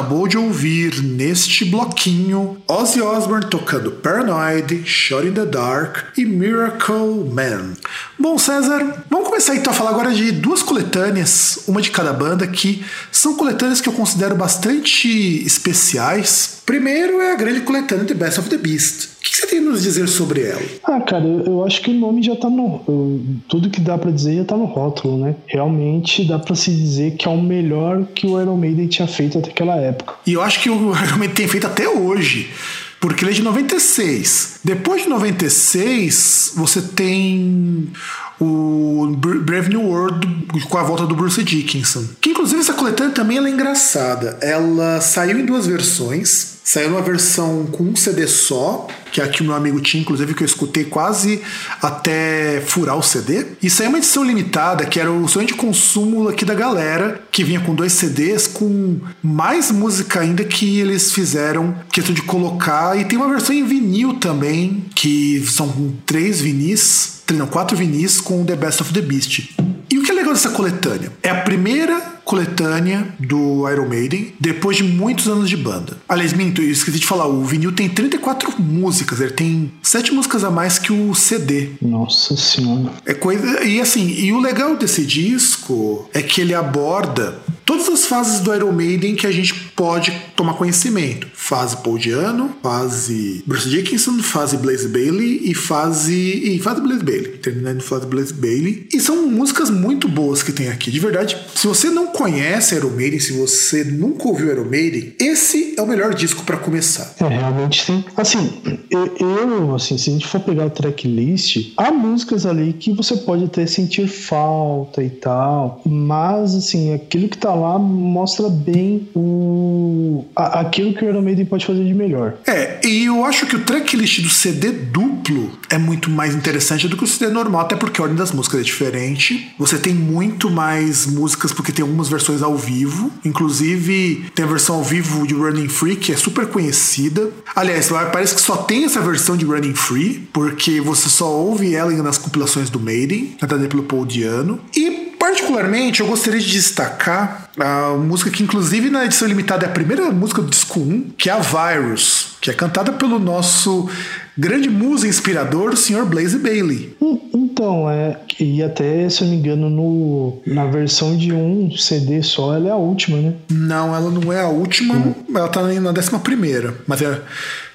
Acabou de ouvir neste bloquinho Ozzy Osbourne tocando Paranoid, Shot in the Dark e Miracle Man. Bom, César, vamos começar então a falar agora de duas coletâneas, uma de cada banda, que são coletâneas que eu considero bastante especiais. Primeiro é a grande coletânea The Best of the Beast. Nos dizer sobre ela? Ah, cara, eu, eu acho que o nome já tá no. eu- tudo que dá pra dizer já tá no rótulo, né? Realmente dá pra se dizer que é o melhor que o Iron Maiden tinha feito até aquela época. E eu acho que o Iron Maiden tem feito até hoje. Porque ele é de 96. Depois de 96, você tem o Br- Brave New World com a volta do Bruce Dickinson. Que inclusive essa coletânea também é engraçada. Ela saiu em duas versões. Saiu uma versão com um CD só, que é a que o meu amigo tinha, inclusive, que eu escutei quase até furar o CD. E saiu uma edição limitada, que era o sonho de consumo aqui da galera, que vinha com dois CDs, com mais música ainda que eles fizeram questão de colocar. E tem uma versão em vinil também, que são três vinis, não, quatro vinis com The Best of the Beast. E o que é legal dessa coletânea? É a primeira coletânea do Iron Maiden depois de muitos anos de banda. Aliás, minto, eu esqueci de falar, o vinil tem 34 músicas, ele tem sete músicas a mais que o CD. Nossa senhora. É coisa. E assim, e o legal desse disco é que ele aborda todas as fases do Iron Maiden que a gente pode tomar conhecimento. Fase Paul Diano, fase Bruce Dickinson, fase Blaze Bailey e fase. e fase Blaze Bailey. Terminando fase Blaze Bailey. E são músicas muito boas que tem aqui. De verdade, se você não conhece Iron Maiden, se você nunca ouviu Iron Maiden, esse é o melhor disco pra começar. É, realmente sim. Assim, eu, eu, assim, se a gente for pegar o tracklist, há músicas ali que você pode até sentir falta e tal, mas, assim, aquilo que tá lá mostra bem o, a- aquilo que o Iron Maiden pode fazer de melhor. É, e eu acho que o tracklist do CD duplo é muito mais interessante do que o CD normal, até porque a ordem das músicas é diferente. Você tem muito mais músicas porque tem algumas versões ao vivo. Inclusive, tem a versão ao vivo de Running Free, que é super conhecida. Aliás, parece que só tem essa versão de Running Free, porque você só ouve ela nas compilações do Maiden, cantada pelo Paul Diano. E Particularmente, eu gostaria de destacar a música que, inclusive, na edição limitada é a primeira música do disco 1, que é a Virus, que é cantada pelo nosso grande musa inspirador, o Sr. Blaze Bailey. Hum, Então, é. E até, se eu não me engano, no, na versão de um CD só, ela é a última, né? Não, ela não é a última, ela tá na décima primeira, mas é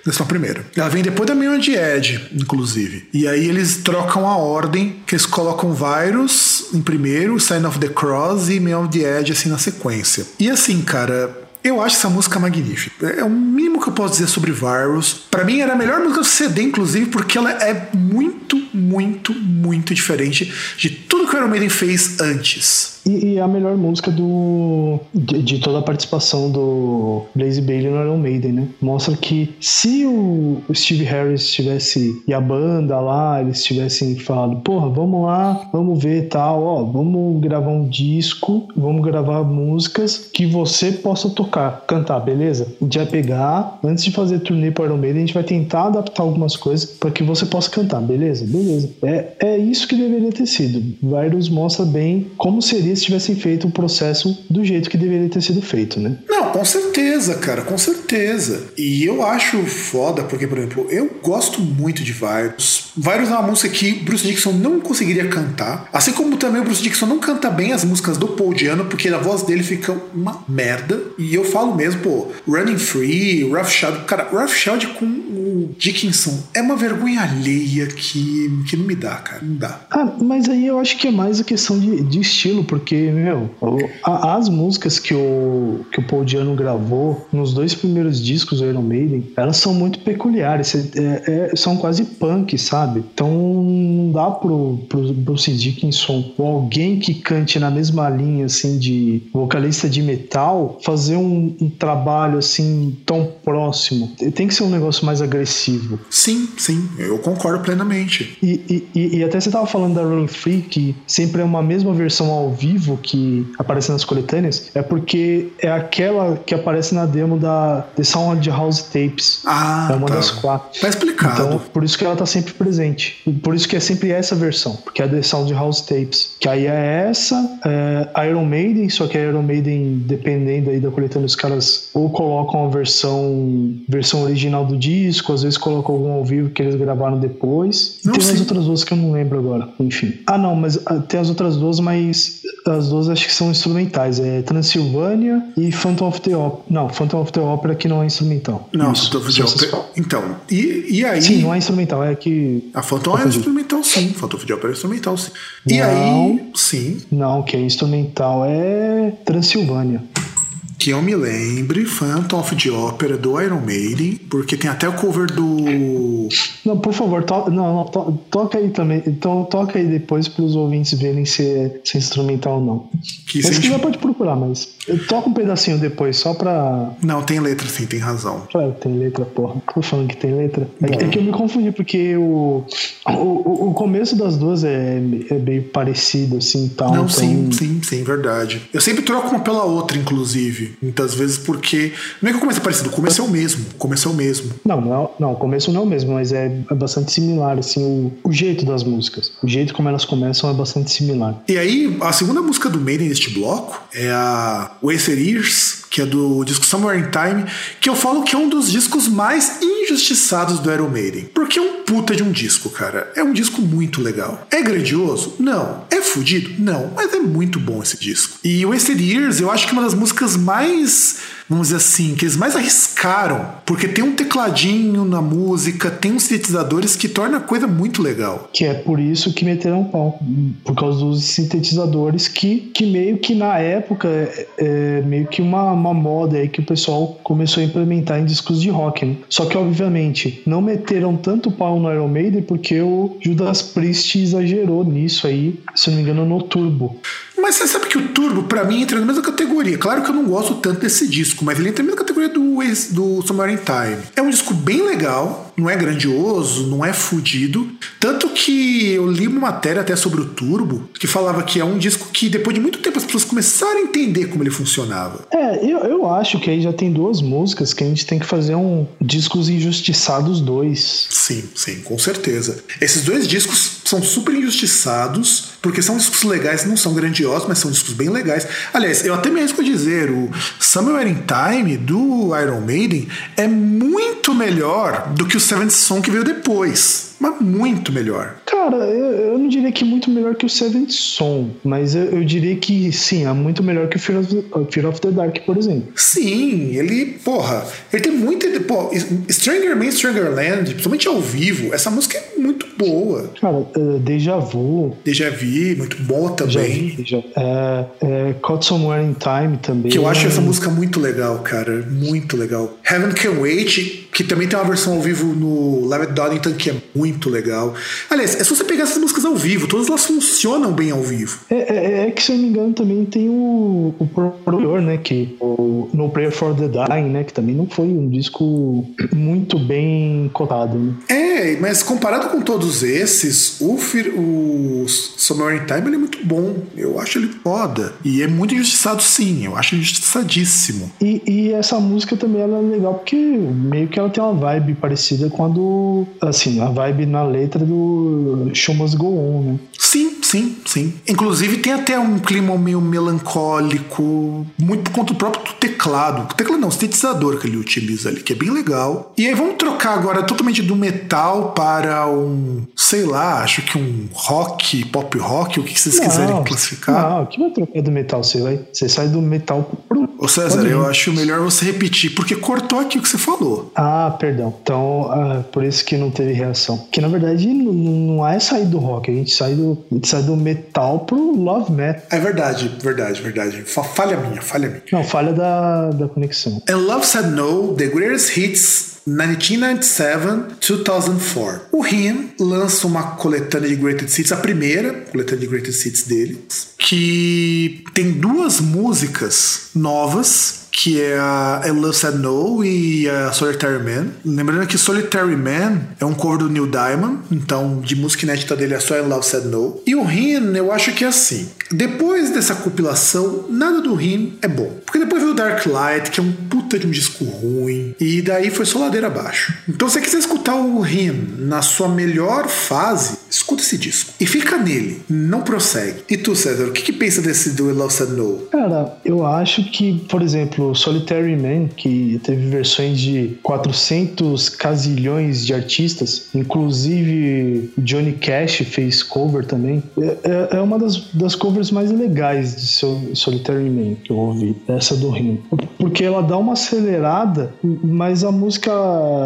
a décima primeira. Ela vem depois da Beyond Edge, inclusive. E aí eles trocam a ordem, que eles colocam Virus em primeiro, Sign of the Cross e the Edge assim na sequência. E assim, cara, eu acho essa música magnífica. É o mínimo que eu posso dizer sobre Virus. Pra mim era a melhor música do CD, inclusive, porque ela é muito, muito, muito diferente de tudo que o Iron Maiden fez antes. E, e a melhor música do de, de toda a participação do Blaze Bailey no Iron Maiden, né? Mostra que se o Steve Harris tivesse e a banda lá, eles tivessem falado, porra, vamos lá, vamos ver tal, ó, vamos gravar um disco, vamos gravar músicas que você possa tocar, cantar, beleza? A gente vai pegar, antes de fazer turnê para Iron Maiden, a gente vai tentar adaptar algumas coisas para que você possa cantar, beleza? Beleza. É, é isso que deveria ter sido. Virus mostra bem como seria se tivessem feito o processo do jeito que deveria ter sido feito, né? Não, com certeza, cara, com certeza. E eu acho foda, porque, por exemplo, eu gosto muito de Virus. Virus é uma música que Bruce Dixon não conseguiria cantar. Assim como também o Bruce Dixon não canta bem as músicas do Paul Diano, porque a voz dele fica uma merda. E eu falo mesmo, pô, Running Free, Rough Child. Cara, Rough Child com o Dickinson é uma vergonha alheia que, que não me dá, cara. Não dá. Ah, mas aí eu acho que é mais a questão de, de estilo, porque, meu, o- a- as músicas que o, que o Paul Diano gravou nos dois primeiros discos do Iron Maiden, elas são muito peculiares, é- é- são quase punk, sabe? Então não dá pro, pro Bruce Dickinson ou alguém que cante na mesma linha, assim, de vocalista de metal, fazer um, um trabalho, assim, tão próximo. Tem que ser um negócio mais agressivo. Sim, sim, eu concordo plenamente. E, e- e- e até você tava falando da Rolling Free, que sempre é uma mesma versão ao vivo que aparece nas coletâneas, é porque é aquela que aparece na demo da The Sound House Tapes. Ah, é uma tá. das quatro. Tá explicado. Então, por isso que ela tá sempre presente. Por isso que é sempre essa versão, porque é a The Sound House Tapes. Que aí é essa, é Iron Maiden, só que a Iron Maiden, dependendo aí da coletânea, os caras ou colocam a versão, versão original do disco, às vezes colocam algum ao vivo que eles gravaram depois. E Não, tem sim. umas outras duas que eu não lembro agora. Enfim. Ah, não, mas ah, tem as outras duas, mas as duas acho que são instrumentais. É Transilvânia e Phantom of the Opera. Não, Phantom of the Opera que não é instrumental. Não, Isso, Phantom of the vocês Opera- Então, e, e aí. Sim, não é instrumental, é que. A Phantom é instrumental, sim. Phantom of the Opera é instrumental, sim. E Não. aí, sim, Não, que é instrumental é Transilvânia. Que eu me lembre, Phantom of the Opera do Iron Maiden, porque tem até o cover do. Não, por favor, to não, não, to toca aí também. Então toca aí depois para os ouvintes verem se é, se é instrumental ou não. Que mas se gente- pode procurar, mas toca um pedacinho depois, só pra. Não, tem letra sim, tem razão. Claro, tem letra, porra. Tô falando que tem letra. É, que- é que eu me confundi, porque o, o, o- começo das duas é, é meio parecido, assim, tal. Não, então- sim, sim, sim, verdade. Eu sempre troco uma pela outra, inclusive. Muitas vezes porque. Não é que o começo é parecido, o começo é o mesmo. O começo é o mesmo. Não, não, é- não, o começo não é o mesmo, mas é, é bastante similar, assim, o, o jeito das músicas. O jeito como elas começam é bastante similar. E aí, a segunda música do Maiden neste bloco é a Wasted Years, que é do disco Somewhere in Time, que eu falo que é um dos discos mais injustiçados do Iron Maiden. Porque é um puta de um disco, cara. É um disco muito legal. É grandioso? Não. É fudido? Não. Mas é muito bom esse disco. E Wasted Years, eu acho que é uma das músicas mais vamos dizer assim, que eles mais arriscaram, porque tem um tecladinho na música, tem uns sintetizadores que torna a coisa muito legal. Que é por isso que meteram o pau. Por causa dos sintetizadores que, que meio que na época é, é meio que uma, uma moda aí que o pessoal começou a implementar em discos de rock. Né? Só que, obviamente, não meteram tanto pau no Iron Maiden porque o Judas Priest exagerou nisso aí, se não me engano, no Turbo. Mas você sabe que o Turbo, pra mim, entra na mesma categoria. Claro que eu não gosto tanto desse disco, mas ele entra na mesma categoria do, do Somewhere in Time. É um disco bem legal, não é grandioso, não é fudido. Tanto que eu li uma matéria até sobre o Turbo, que falava que é um disco que, depois de muito tempo, as pessoas começaram a entender como ele funcionava. É, eu, eu acho que aí já tem duas músicas que a gente tem que fazer um Discos Injustiçados 2. Sim, sim, com certeza. Esses dois discos são super injustiçados, porque são discos legais, não são grandiosos, mas são discos bem legais. Aliás, eu até me arrisco a dizer, o Somewhere in Time do Iron Maiden é muito melhor do que o Seventh Song que veio depois. Mas muito melhor. Cara, eu, eu não diria que muito melhor que o Seventh Son, mas eu, eu diria que sim, é muito melhor que o Fear of, the, Fear of the Dark, por exemplo. Sim, ele, porra, ele tem muito. Pô, Stranger Man, Stranger Land, principalmente ao vivo, essa música é muito boa. Cara, uh, Deja Vu, Deja Vu, muito boa também. vi, já, é, é, Caught Somewhere in Time também. Que eu acho essa música muito legal, cara. Muito legal. Heaven Can Wait, que também tem uma versão ao vivo no Live at Donington, que é muito legal. Aliás, é só você pegar essas músicas ao vivo, todas elas funcionam bem ao vivo. É, é- é que, se eu não me engano, também tem o, o Proyor, né? Que, o No Prayer for the Dying, né? Que também não foi um disco muito bem cotado, né? É, mas comparado com todos esses, o, o Somewhere in Time ele é muito bom. Eu acho ele foda. E é muito injustiçado, sim. Eu acho injustiçadíssimo. E, e essa música também ela é legal porque meio que ela tem uma vibe parecida com a do. Assim, a vibe na letra do Show Must Go On, né? Sim, sim, sim. Inclusive tem até um clima meio melancólico, muito por conta do próprio teclado. Teclado não, sintetizador que ele utiliza ali, que é bem legal. E aí vamos trocar agora totalmente do metal para um, sei lá, acho que um rock, pop rock, o que vocês quiserem classificar. Não, que vai trocar do metal? Você vai. Você sai do metal pro. Ô César, Pode ir. eu acho melhor você repetir, porque cortou aqui o que você falou. Ah, perdão. Então, ah, por isso que não teve reação. Que na verdade não, não é sair do rock, a gente sai do, a gente sai do metal pro love metal. É verdade, verdade, verdade. Fa- Falha minha, falha minha. Não, falha da, da conexão. And Love Said No, The Greatest Hits 1997-2004. O Him lança uma coletânea de Greatest Hits, a primeira coletânea de Greatest Hits dele, que tem duas músicas novas que é a I Love Said No e a Solitary Man. Lembrando que Solitary Man é um cover do Neil Diamond, então de música inédita dele é só I Love Said No. E o Rin, eu acho que é assim. Depois dessa compilação, nada do Rin é bom. Porque depois veio o Dark Light, que é um puta de um disco ruim, e daí foi só ladeira abaixo. Então, se você quiser escutar o Rin na sua melhor fase, escuta esse disco. E fica nele, não prossegue. E tu, César, o que, que pensa desse do Love Said No? Cara, eu acho que, por exemplo, Solitary Man, que teve versões de 400 casilhões de artistas, inclusive Johnny Cash fez cover também, é, é- é uma das, das covers mais legais de Sol- Solitary Man que eu ouvi, essa do Rim. Porque ela dá uma acelerada, mas a música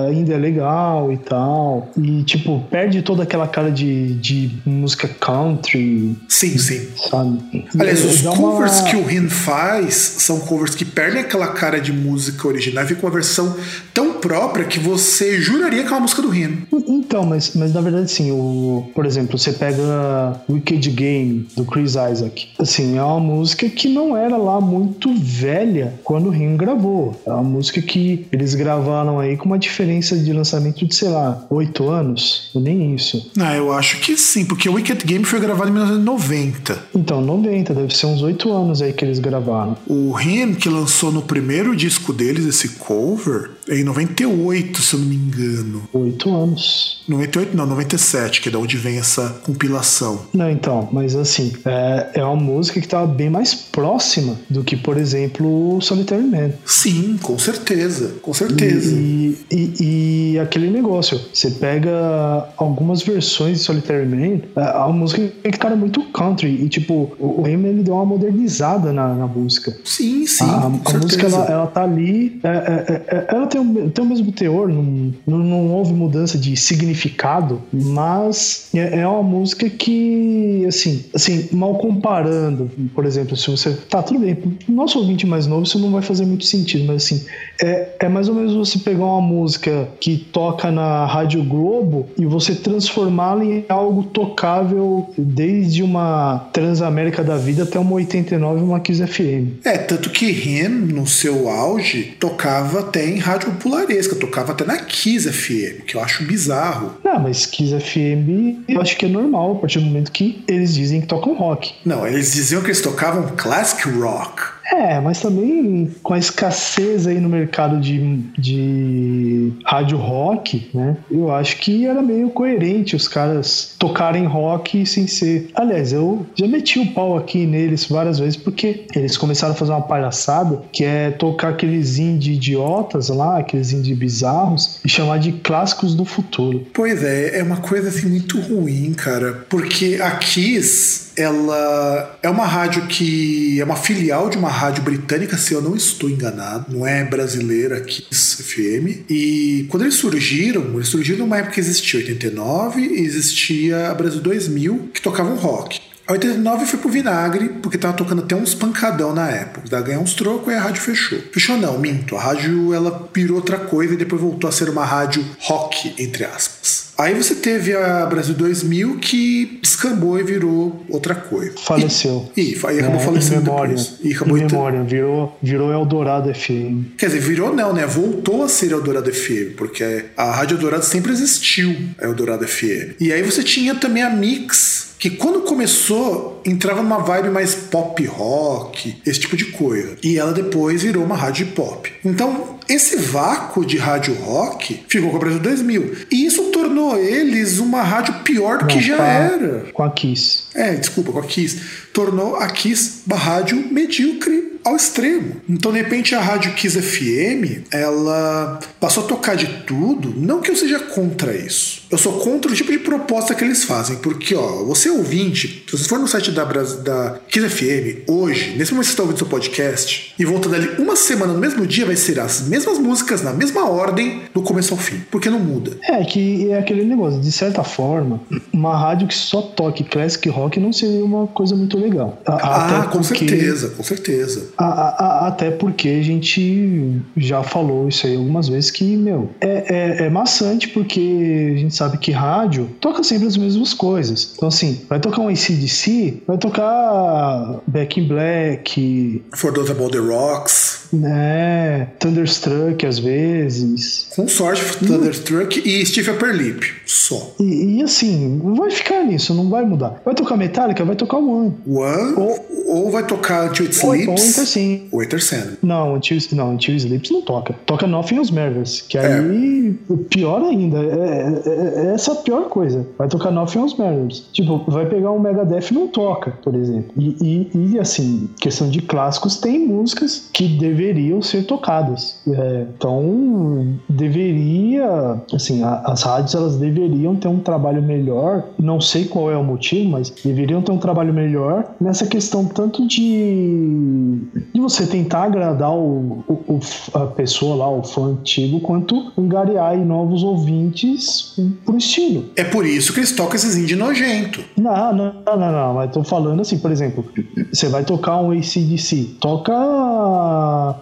ainda é legal e tal. E, tipo, perde toda aquela cara de, de música country, Sim, sim. sabe? Aliás, os Dá uma- covers que o Rin faz são covers que perdem aquela cara de música original e fica uma versão tão própria que você juraria que é uma música do Rin. Então, mas, mas na verdade, sim, o, por exemplo, você pega Wicked Game do Chris Isaac. Assim, é uma música que não era lá muito velha quando o Rim gravou. É uma música que eles gravaram aí com uma diferença de lançamento de, sei lá, oito anos. Nem isso. Ah, eu acho que sim, porque o Wicked Game foi gravado em 1990. Então, 90, deve ser uns oito anos aí que eles gravaram. O Rin, que lançou no primeiro disco deles esse cover, é em 98, se eu não me engano. Oito anos. 98, não, 97, que é da onde vem essa compilação. Não, então, mas assim, é, é uma música que tava bem mais próxima do que, por exemplo, o Solitary Man. Sim, com certeza, com certeza. E, e, e aquele negócio, você pega algumas versões de Solitary Man, a, a música é cara muito country, e tipo, o Raymond ele deu uma modernizada na, na música. Sim, sim, a a música ela, ela tá ali, é, é, é, ela tem o, tem o mesmo teor, não, não, houve mudança de significado, mas é, é uma música que, assim, assim, mal comparando, por exemplo, se você. Tá, tudo bem, nosso ouvinte mais novo isso não vai fazer muito sentido, mas assim, é, é mais ou menos você pegar uma música que toca na Rádio Globo e você transformá-la em algo tocável desde uma Transamérica da vida até uma 89 e uma Kiss FM. É, tanto que Ren, no seu auge, tocava até em rádio popularesca, tocava até na Kiss FM, que eu acho bizarro. Não, mas Kiss FM eu acho que é normal a partir do momento que eles dizem que tocam rock. Não, eles diziam que eles tocavam classic rock. É, mas também com a escassez aí no mercado de, de rádio rock, né? Eu acho que era meio coerente os caras tocarem rock sem ser. Aliás, eu já meti o pau aqui neles várias vezes porque eles começaram a fazer uma palhaçada que é tocar aqueles indie idiotas lá, aqueles indie bizarros, e chamar de clássicos do futuro. Pois é, é uma coisa assim muito ruim, cara, porque a Kiss, ela é uma rádio que é uma filial de uma rádio britânica, se eu não estou enganado, não é brasileira Kiss FM. E quando eles surgiram, eles surgiram numa época que existia 89 e existia a Brasil 2000, que tocavam rock. A 89 foi pro vinagre, porque tava tocando até uns pancadão na época. Daí ganhou uns trocos e a rádio fechou. Fechou não, minto. A rádio ela virou outra coisa e depois voltou a ser uma rádio rock, entre aspas. Aí você teve a Brasil 2000 que descambou e virou outra coisa. Faleceu. E, e, aí acabou É, falecendo em memória, depois. E acabou em memória, virou, virou Eldorado FM. Quer dizer, virou não, né? Voltou a ser Eldorado FM, porque a Rádio Eldorado sempre existiu, a Eldorado FM. E aí você tinha também a Mix, que quando começou, entrava numa vibe mais pop rock, esse tipo de coisa. E ela depois virou uma rádio pop. Então, esse vácuo de rádio rock ficou com a Brasil 2000. E isso tornou eles uma rádio pior do que já era. Com a Kiss. É, desculpa, com a Kiss. Tornou a Kiss uma rádio medíocre ao extremo. Então, de repente, a rádio Kiss FM, ela passou a tocar de tudo. Não que eu seja contra isso. Eu sou contra o tipo de proposta que eles fazem. Porque, ó, você ouvinte, se você for no site da, da Kiss FM hoje, nesse momento que você está ouvindo seu podcast, e volta dali uma semana no mesmo dia, vai ser as mesmas músicas, na mesma ordem, do começo ao fim. Porque não muda. É, que é aquele negócio, de certa forma, uma rádio que só toque classic rock não seria uma coisa muito legal. A- Ah, com porque- certeza, com certeza. a- a- até porque a gente já falou isso aí algumas vezes que, meu, é, é, é maçante porque a gente sabe que rádio toca sempre as mesmas coisas. Então, assim, vai tocar um ACDC, vai tocar Back in Black, For Those About the Rocks. Né? Thunderstruck às vezes. Com sorte, Thunderstruck e Steve Upper Lip. Só. E, e assim, vai ficar nisso, não vai mudar. Vai tocar Metallica, vai tocar One. One, ou, Ou- vai tocar Until It Ou Sleeps. então sim. ou Sandman. Não, Until, não, Until Sleeps não toca. Toca Nothing Else Matters, que aí, pior ainda, é, é- é essa a pior coisa. Vai tocar Nothing Else Matters. Tipo, vai pegar um Megadeth e não toca, por exemplo. E, e, e, assim, questão de clássicos, tem músicas que deveriam ser tocadas. É, então, deveria, assim, a- as rádios elas deveriam ter um trabalho melhor, não sei qual é o motivo, mas deveriam ter um trabalho melhor nessa questão tanto de, de você tentar agradar o, o- o- a pessoa lá, o fã antigo, quanto angariar novos ouvintes pro estilo. É por isso que eles tocam esses indie nojento. Não, não, não, não, não, mas tô falando assim, por exemplo, você vai tocar um ACDC, toca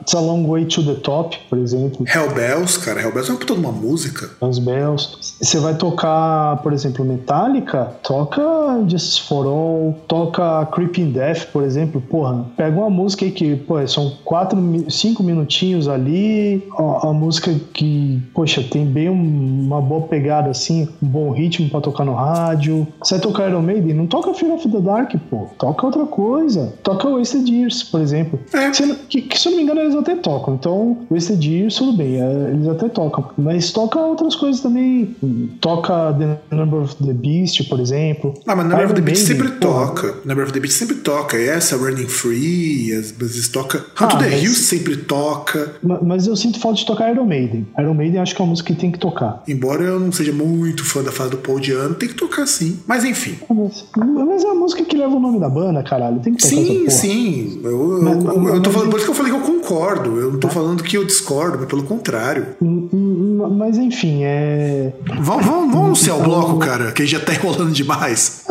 It's a Long Way to the Top, por exemplo, Hellbells, cara. Hellbells é uma puta de uma música. Os Bells. Você vai tocar, por exemplo, Metallica, toca Justice for All, toca Creeping Death, por exemplo. Porra, pega uma música aí que, pô, são quatro, cinco minutinhos ali, a, a música que, poxa, tem bem um- uma boa pegada assim, um bom ritmo pra tocar no rádio. Você vai tocar Iron Maiden, não toca Fear of the Dark, pô. Toca outra coisa. Toca Wasted Years, por exemplo. É. Que, que, se eu não me engano, eles até tocam. Então, Wasted Years, tudo bem, eles até tocam. Mas toca outras coisas também. Toca The Number of the Beast, por exemplo. Ah, mas Number of the Beast sempre porra. toca. Number of the Beast sempre toca. Essa, Running Free, às vezes toca. Hunt to Ah, the mas- Hill sempre toca. Ma- Mas eu sinto falta de tocar Iron Maiden. Iron Maiden acho que é uma música que tem que tocar. Embora eu não seja muito fã da fase do Paul Diano, tem que tocar sim. Mas enfim. Mas, mas é uma música que leva o nome da banda, caralho. Tem que tocar Sim, sim. Eu, eu, Mas- eu- eu mas- tô falando, por isso que eu falei que eu concordo. Eu não tô falando que eu discordo, mas pelo contrário. Hum, hum, Mas enfim, é. Vamos, vamos, vamos anunciar o bloco, cara, que já tá enrolando demais.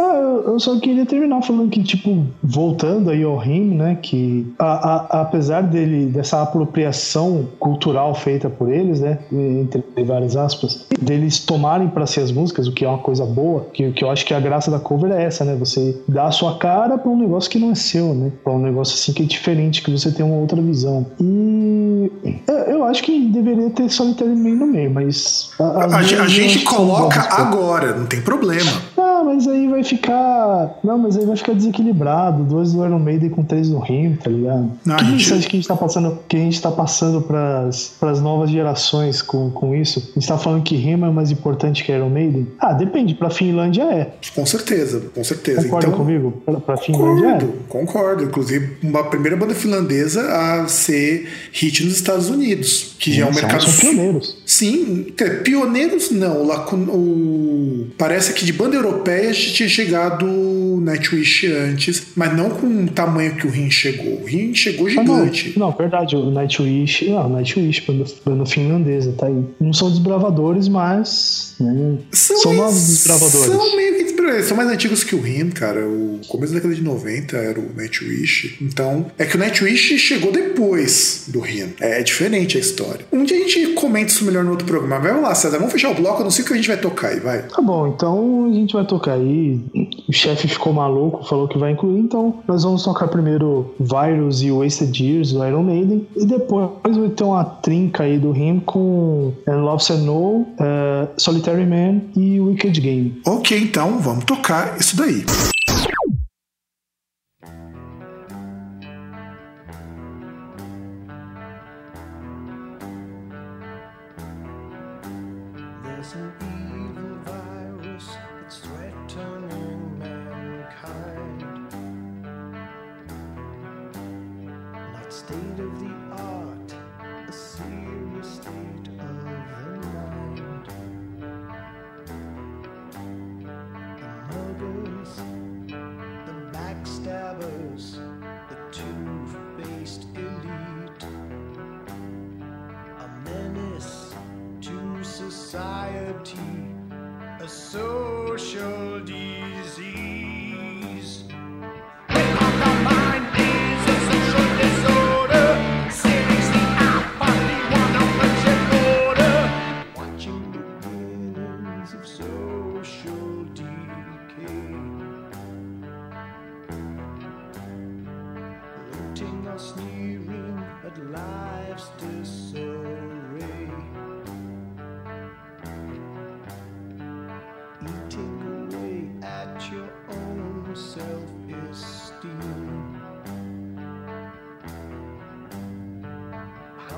Eu só queria terminar falando que, tipo, voltando aí ao Rim, né, que a- a- apesar dele, dessa apropriação cultural feita por eles, né, entre várias aspas, deles tomarem pra si as músicas, o que é uma coisa boa, que, que eu acho que a graça da cover é essa, né, você dá a sua cara pra um negócio que não é seu, né, pra um negócio assim que é diferente, que você tem uma outra visão. E eu, eu acho que deveria ter Solitary Man no meio, mas... a- A, a gente coloca agora, não tem problema. Ah, mas aí vai ficar. Não, mas aí vai ficar desequilibrado. Dois do Iron Maiden com três no Rim, tá ligado? Não, que a gente- mensagem que a gente tá passando, que a gente tá passando pras, pras novas gerações com, com isso? A gente tá falando que Rim é mais importante que Iron Maiden? Ah, depende. Pra Finlândia é. Com certeza, com certeza. Concorda então, comigo? Pra, pra Finlândia Concordo, concordo. Inclusive, uma primeira banda finlandesa a ser hit nos Estados Unidos, que já é um mercado. São pioneiros. Sim, dizer, pioneiros não. Com- o- Parece que de banda europeia já tinha chegado o Nightwish antes, mas não com o tamanho que o Rin chegou. O Rin chegou Ah, gigante. não, não, verdade. O Nightwish. Não, Nightwish, banda, banda finlandesa, tá aí. Não são desbravadores, mas. né, são ex- novos desbravadores. São meio que desbravadores. São mais antigos que o Rin, cara. O começo da década de 90 era o Nightwish. Então, é que o Nightwish chegou depois do Rin. É diferente a história. Um dia a gente comenta isso melhor no outro programa. Mas vamos lá, César. Vamos fechar o bloco. Eu não sei o que a gente vai tocar aí, vai. Tá bom, então a gente vai tocar aí. O chefe ficou maluco, falou que vai incluir, então nós vamos tocar primeiro Virus e Wasted Years do Iron Maiden. E depois vai ter uma trinca aí do Him com And Love Said No, eh, Solitary Man e Wicked Game. Ok, então vamos tocar isso daí.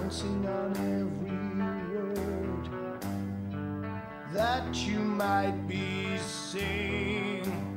Pouncing on every word that you might be saying.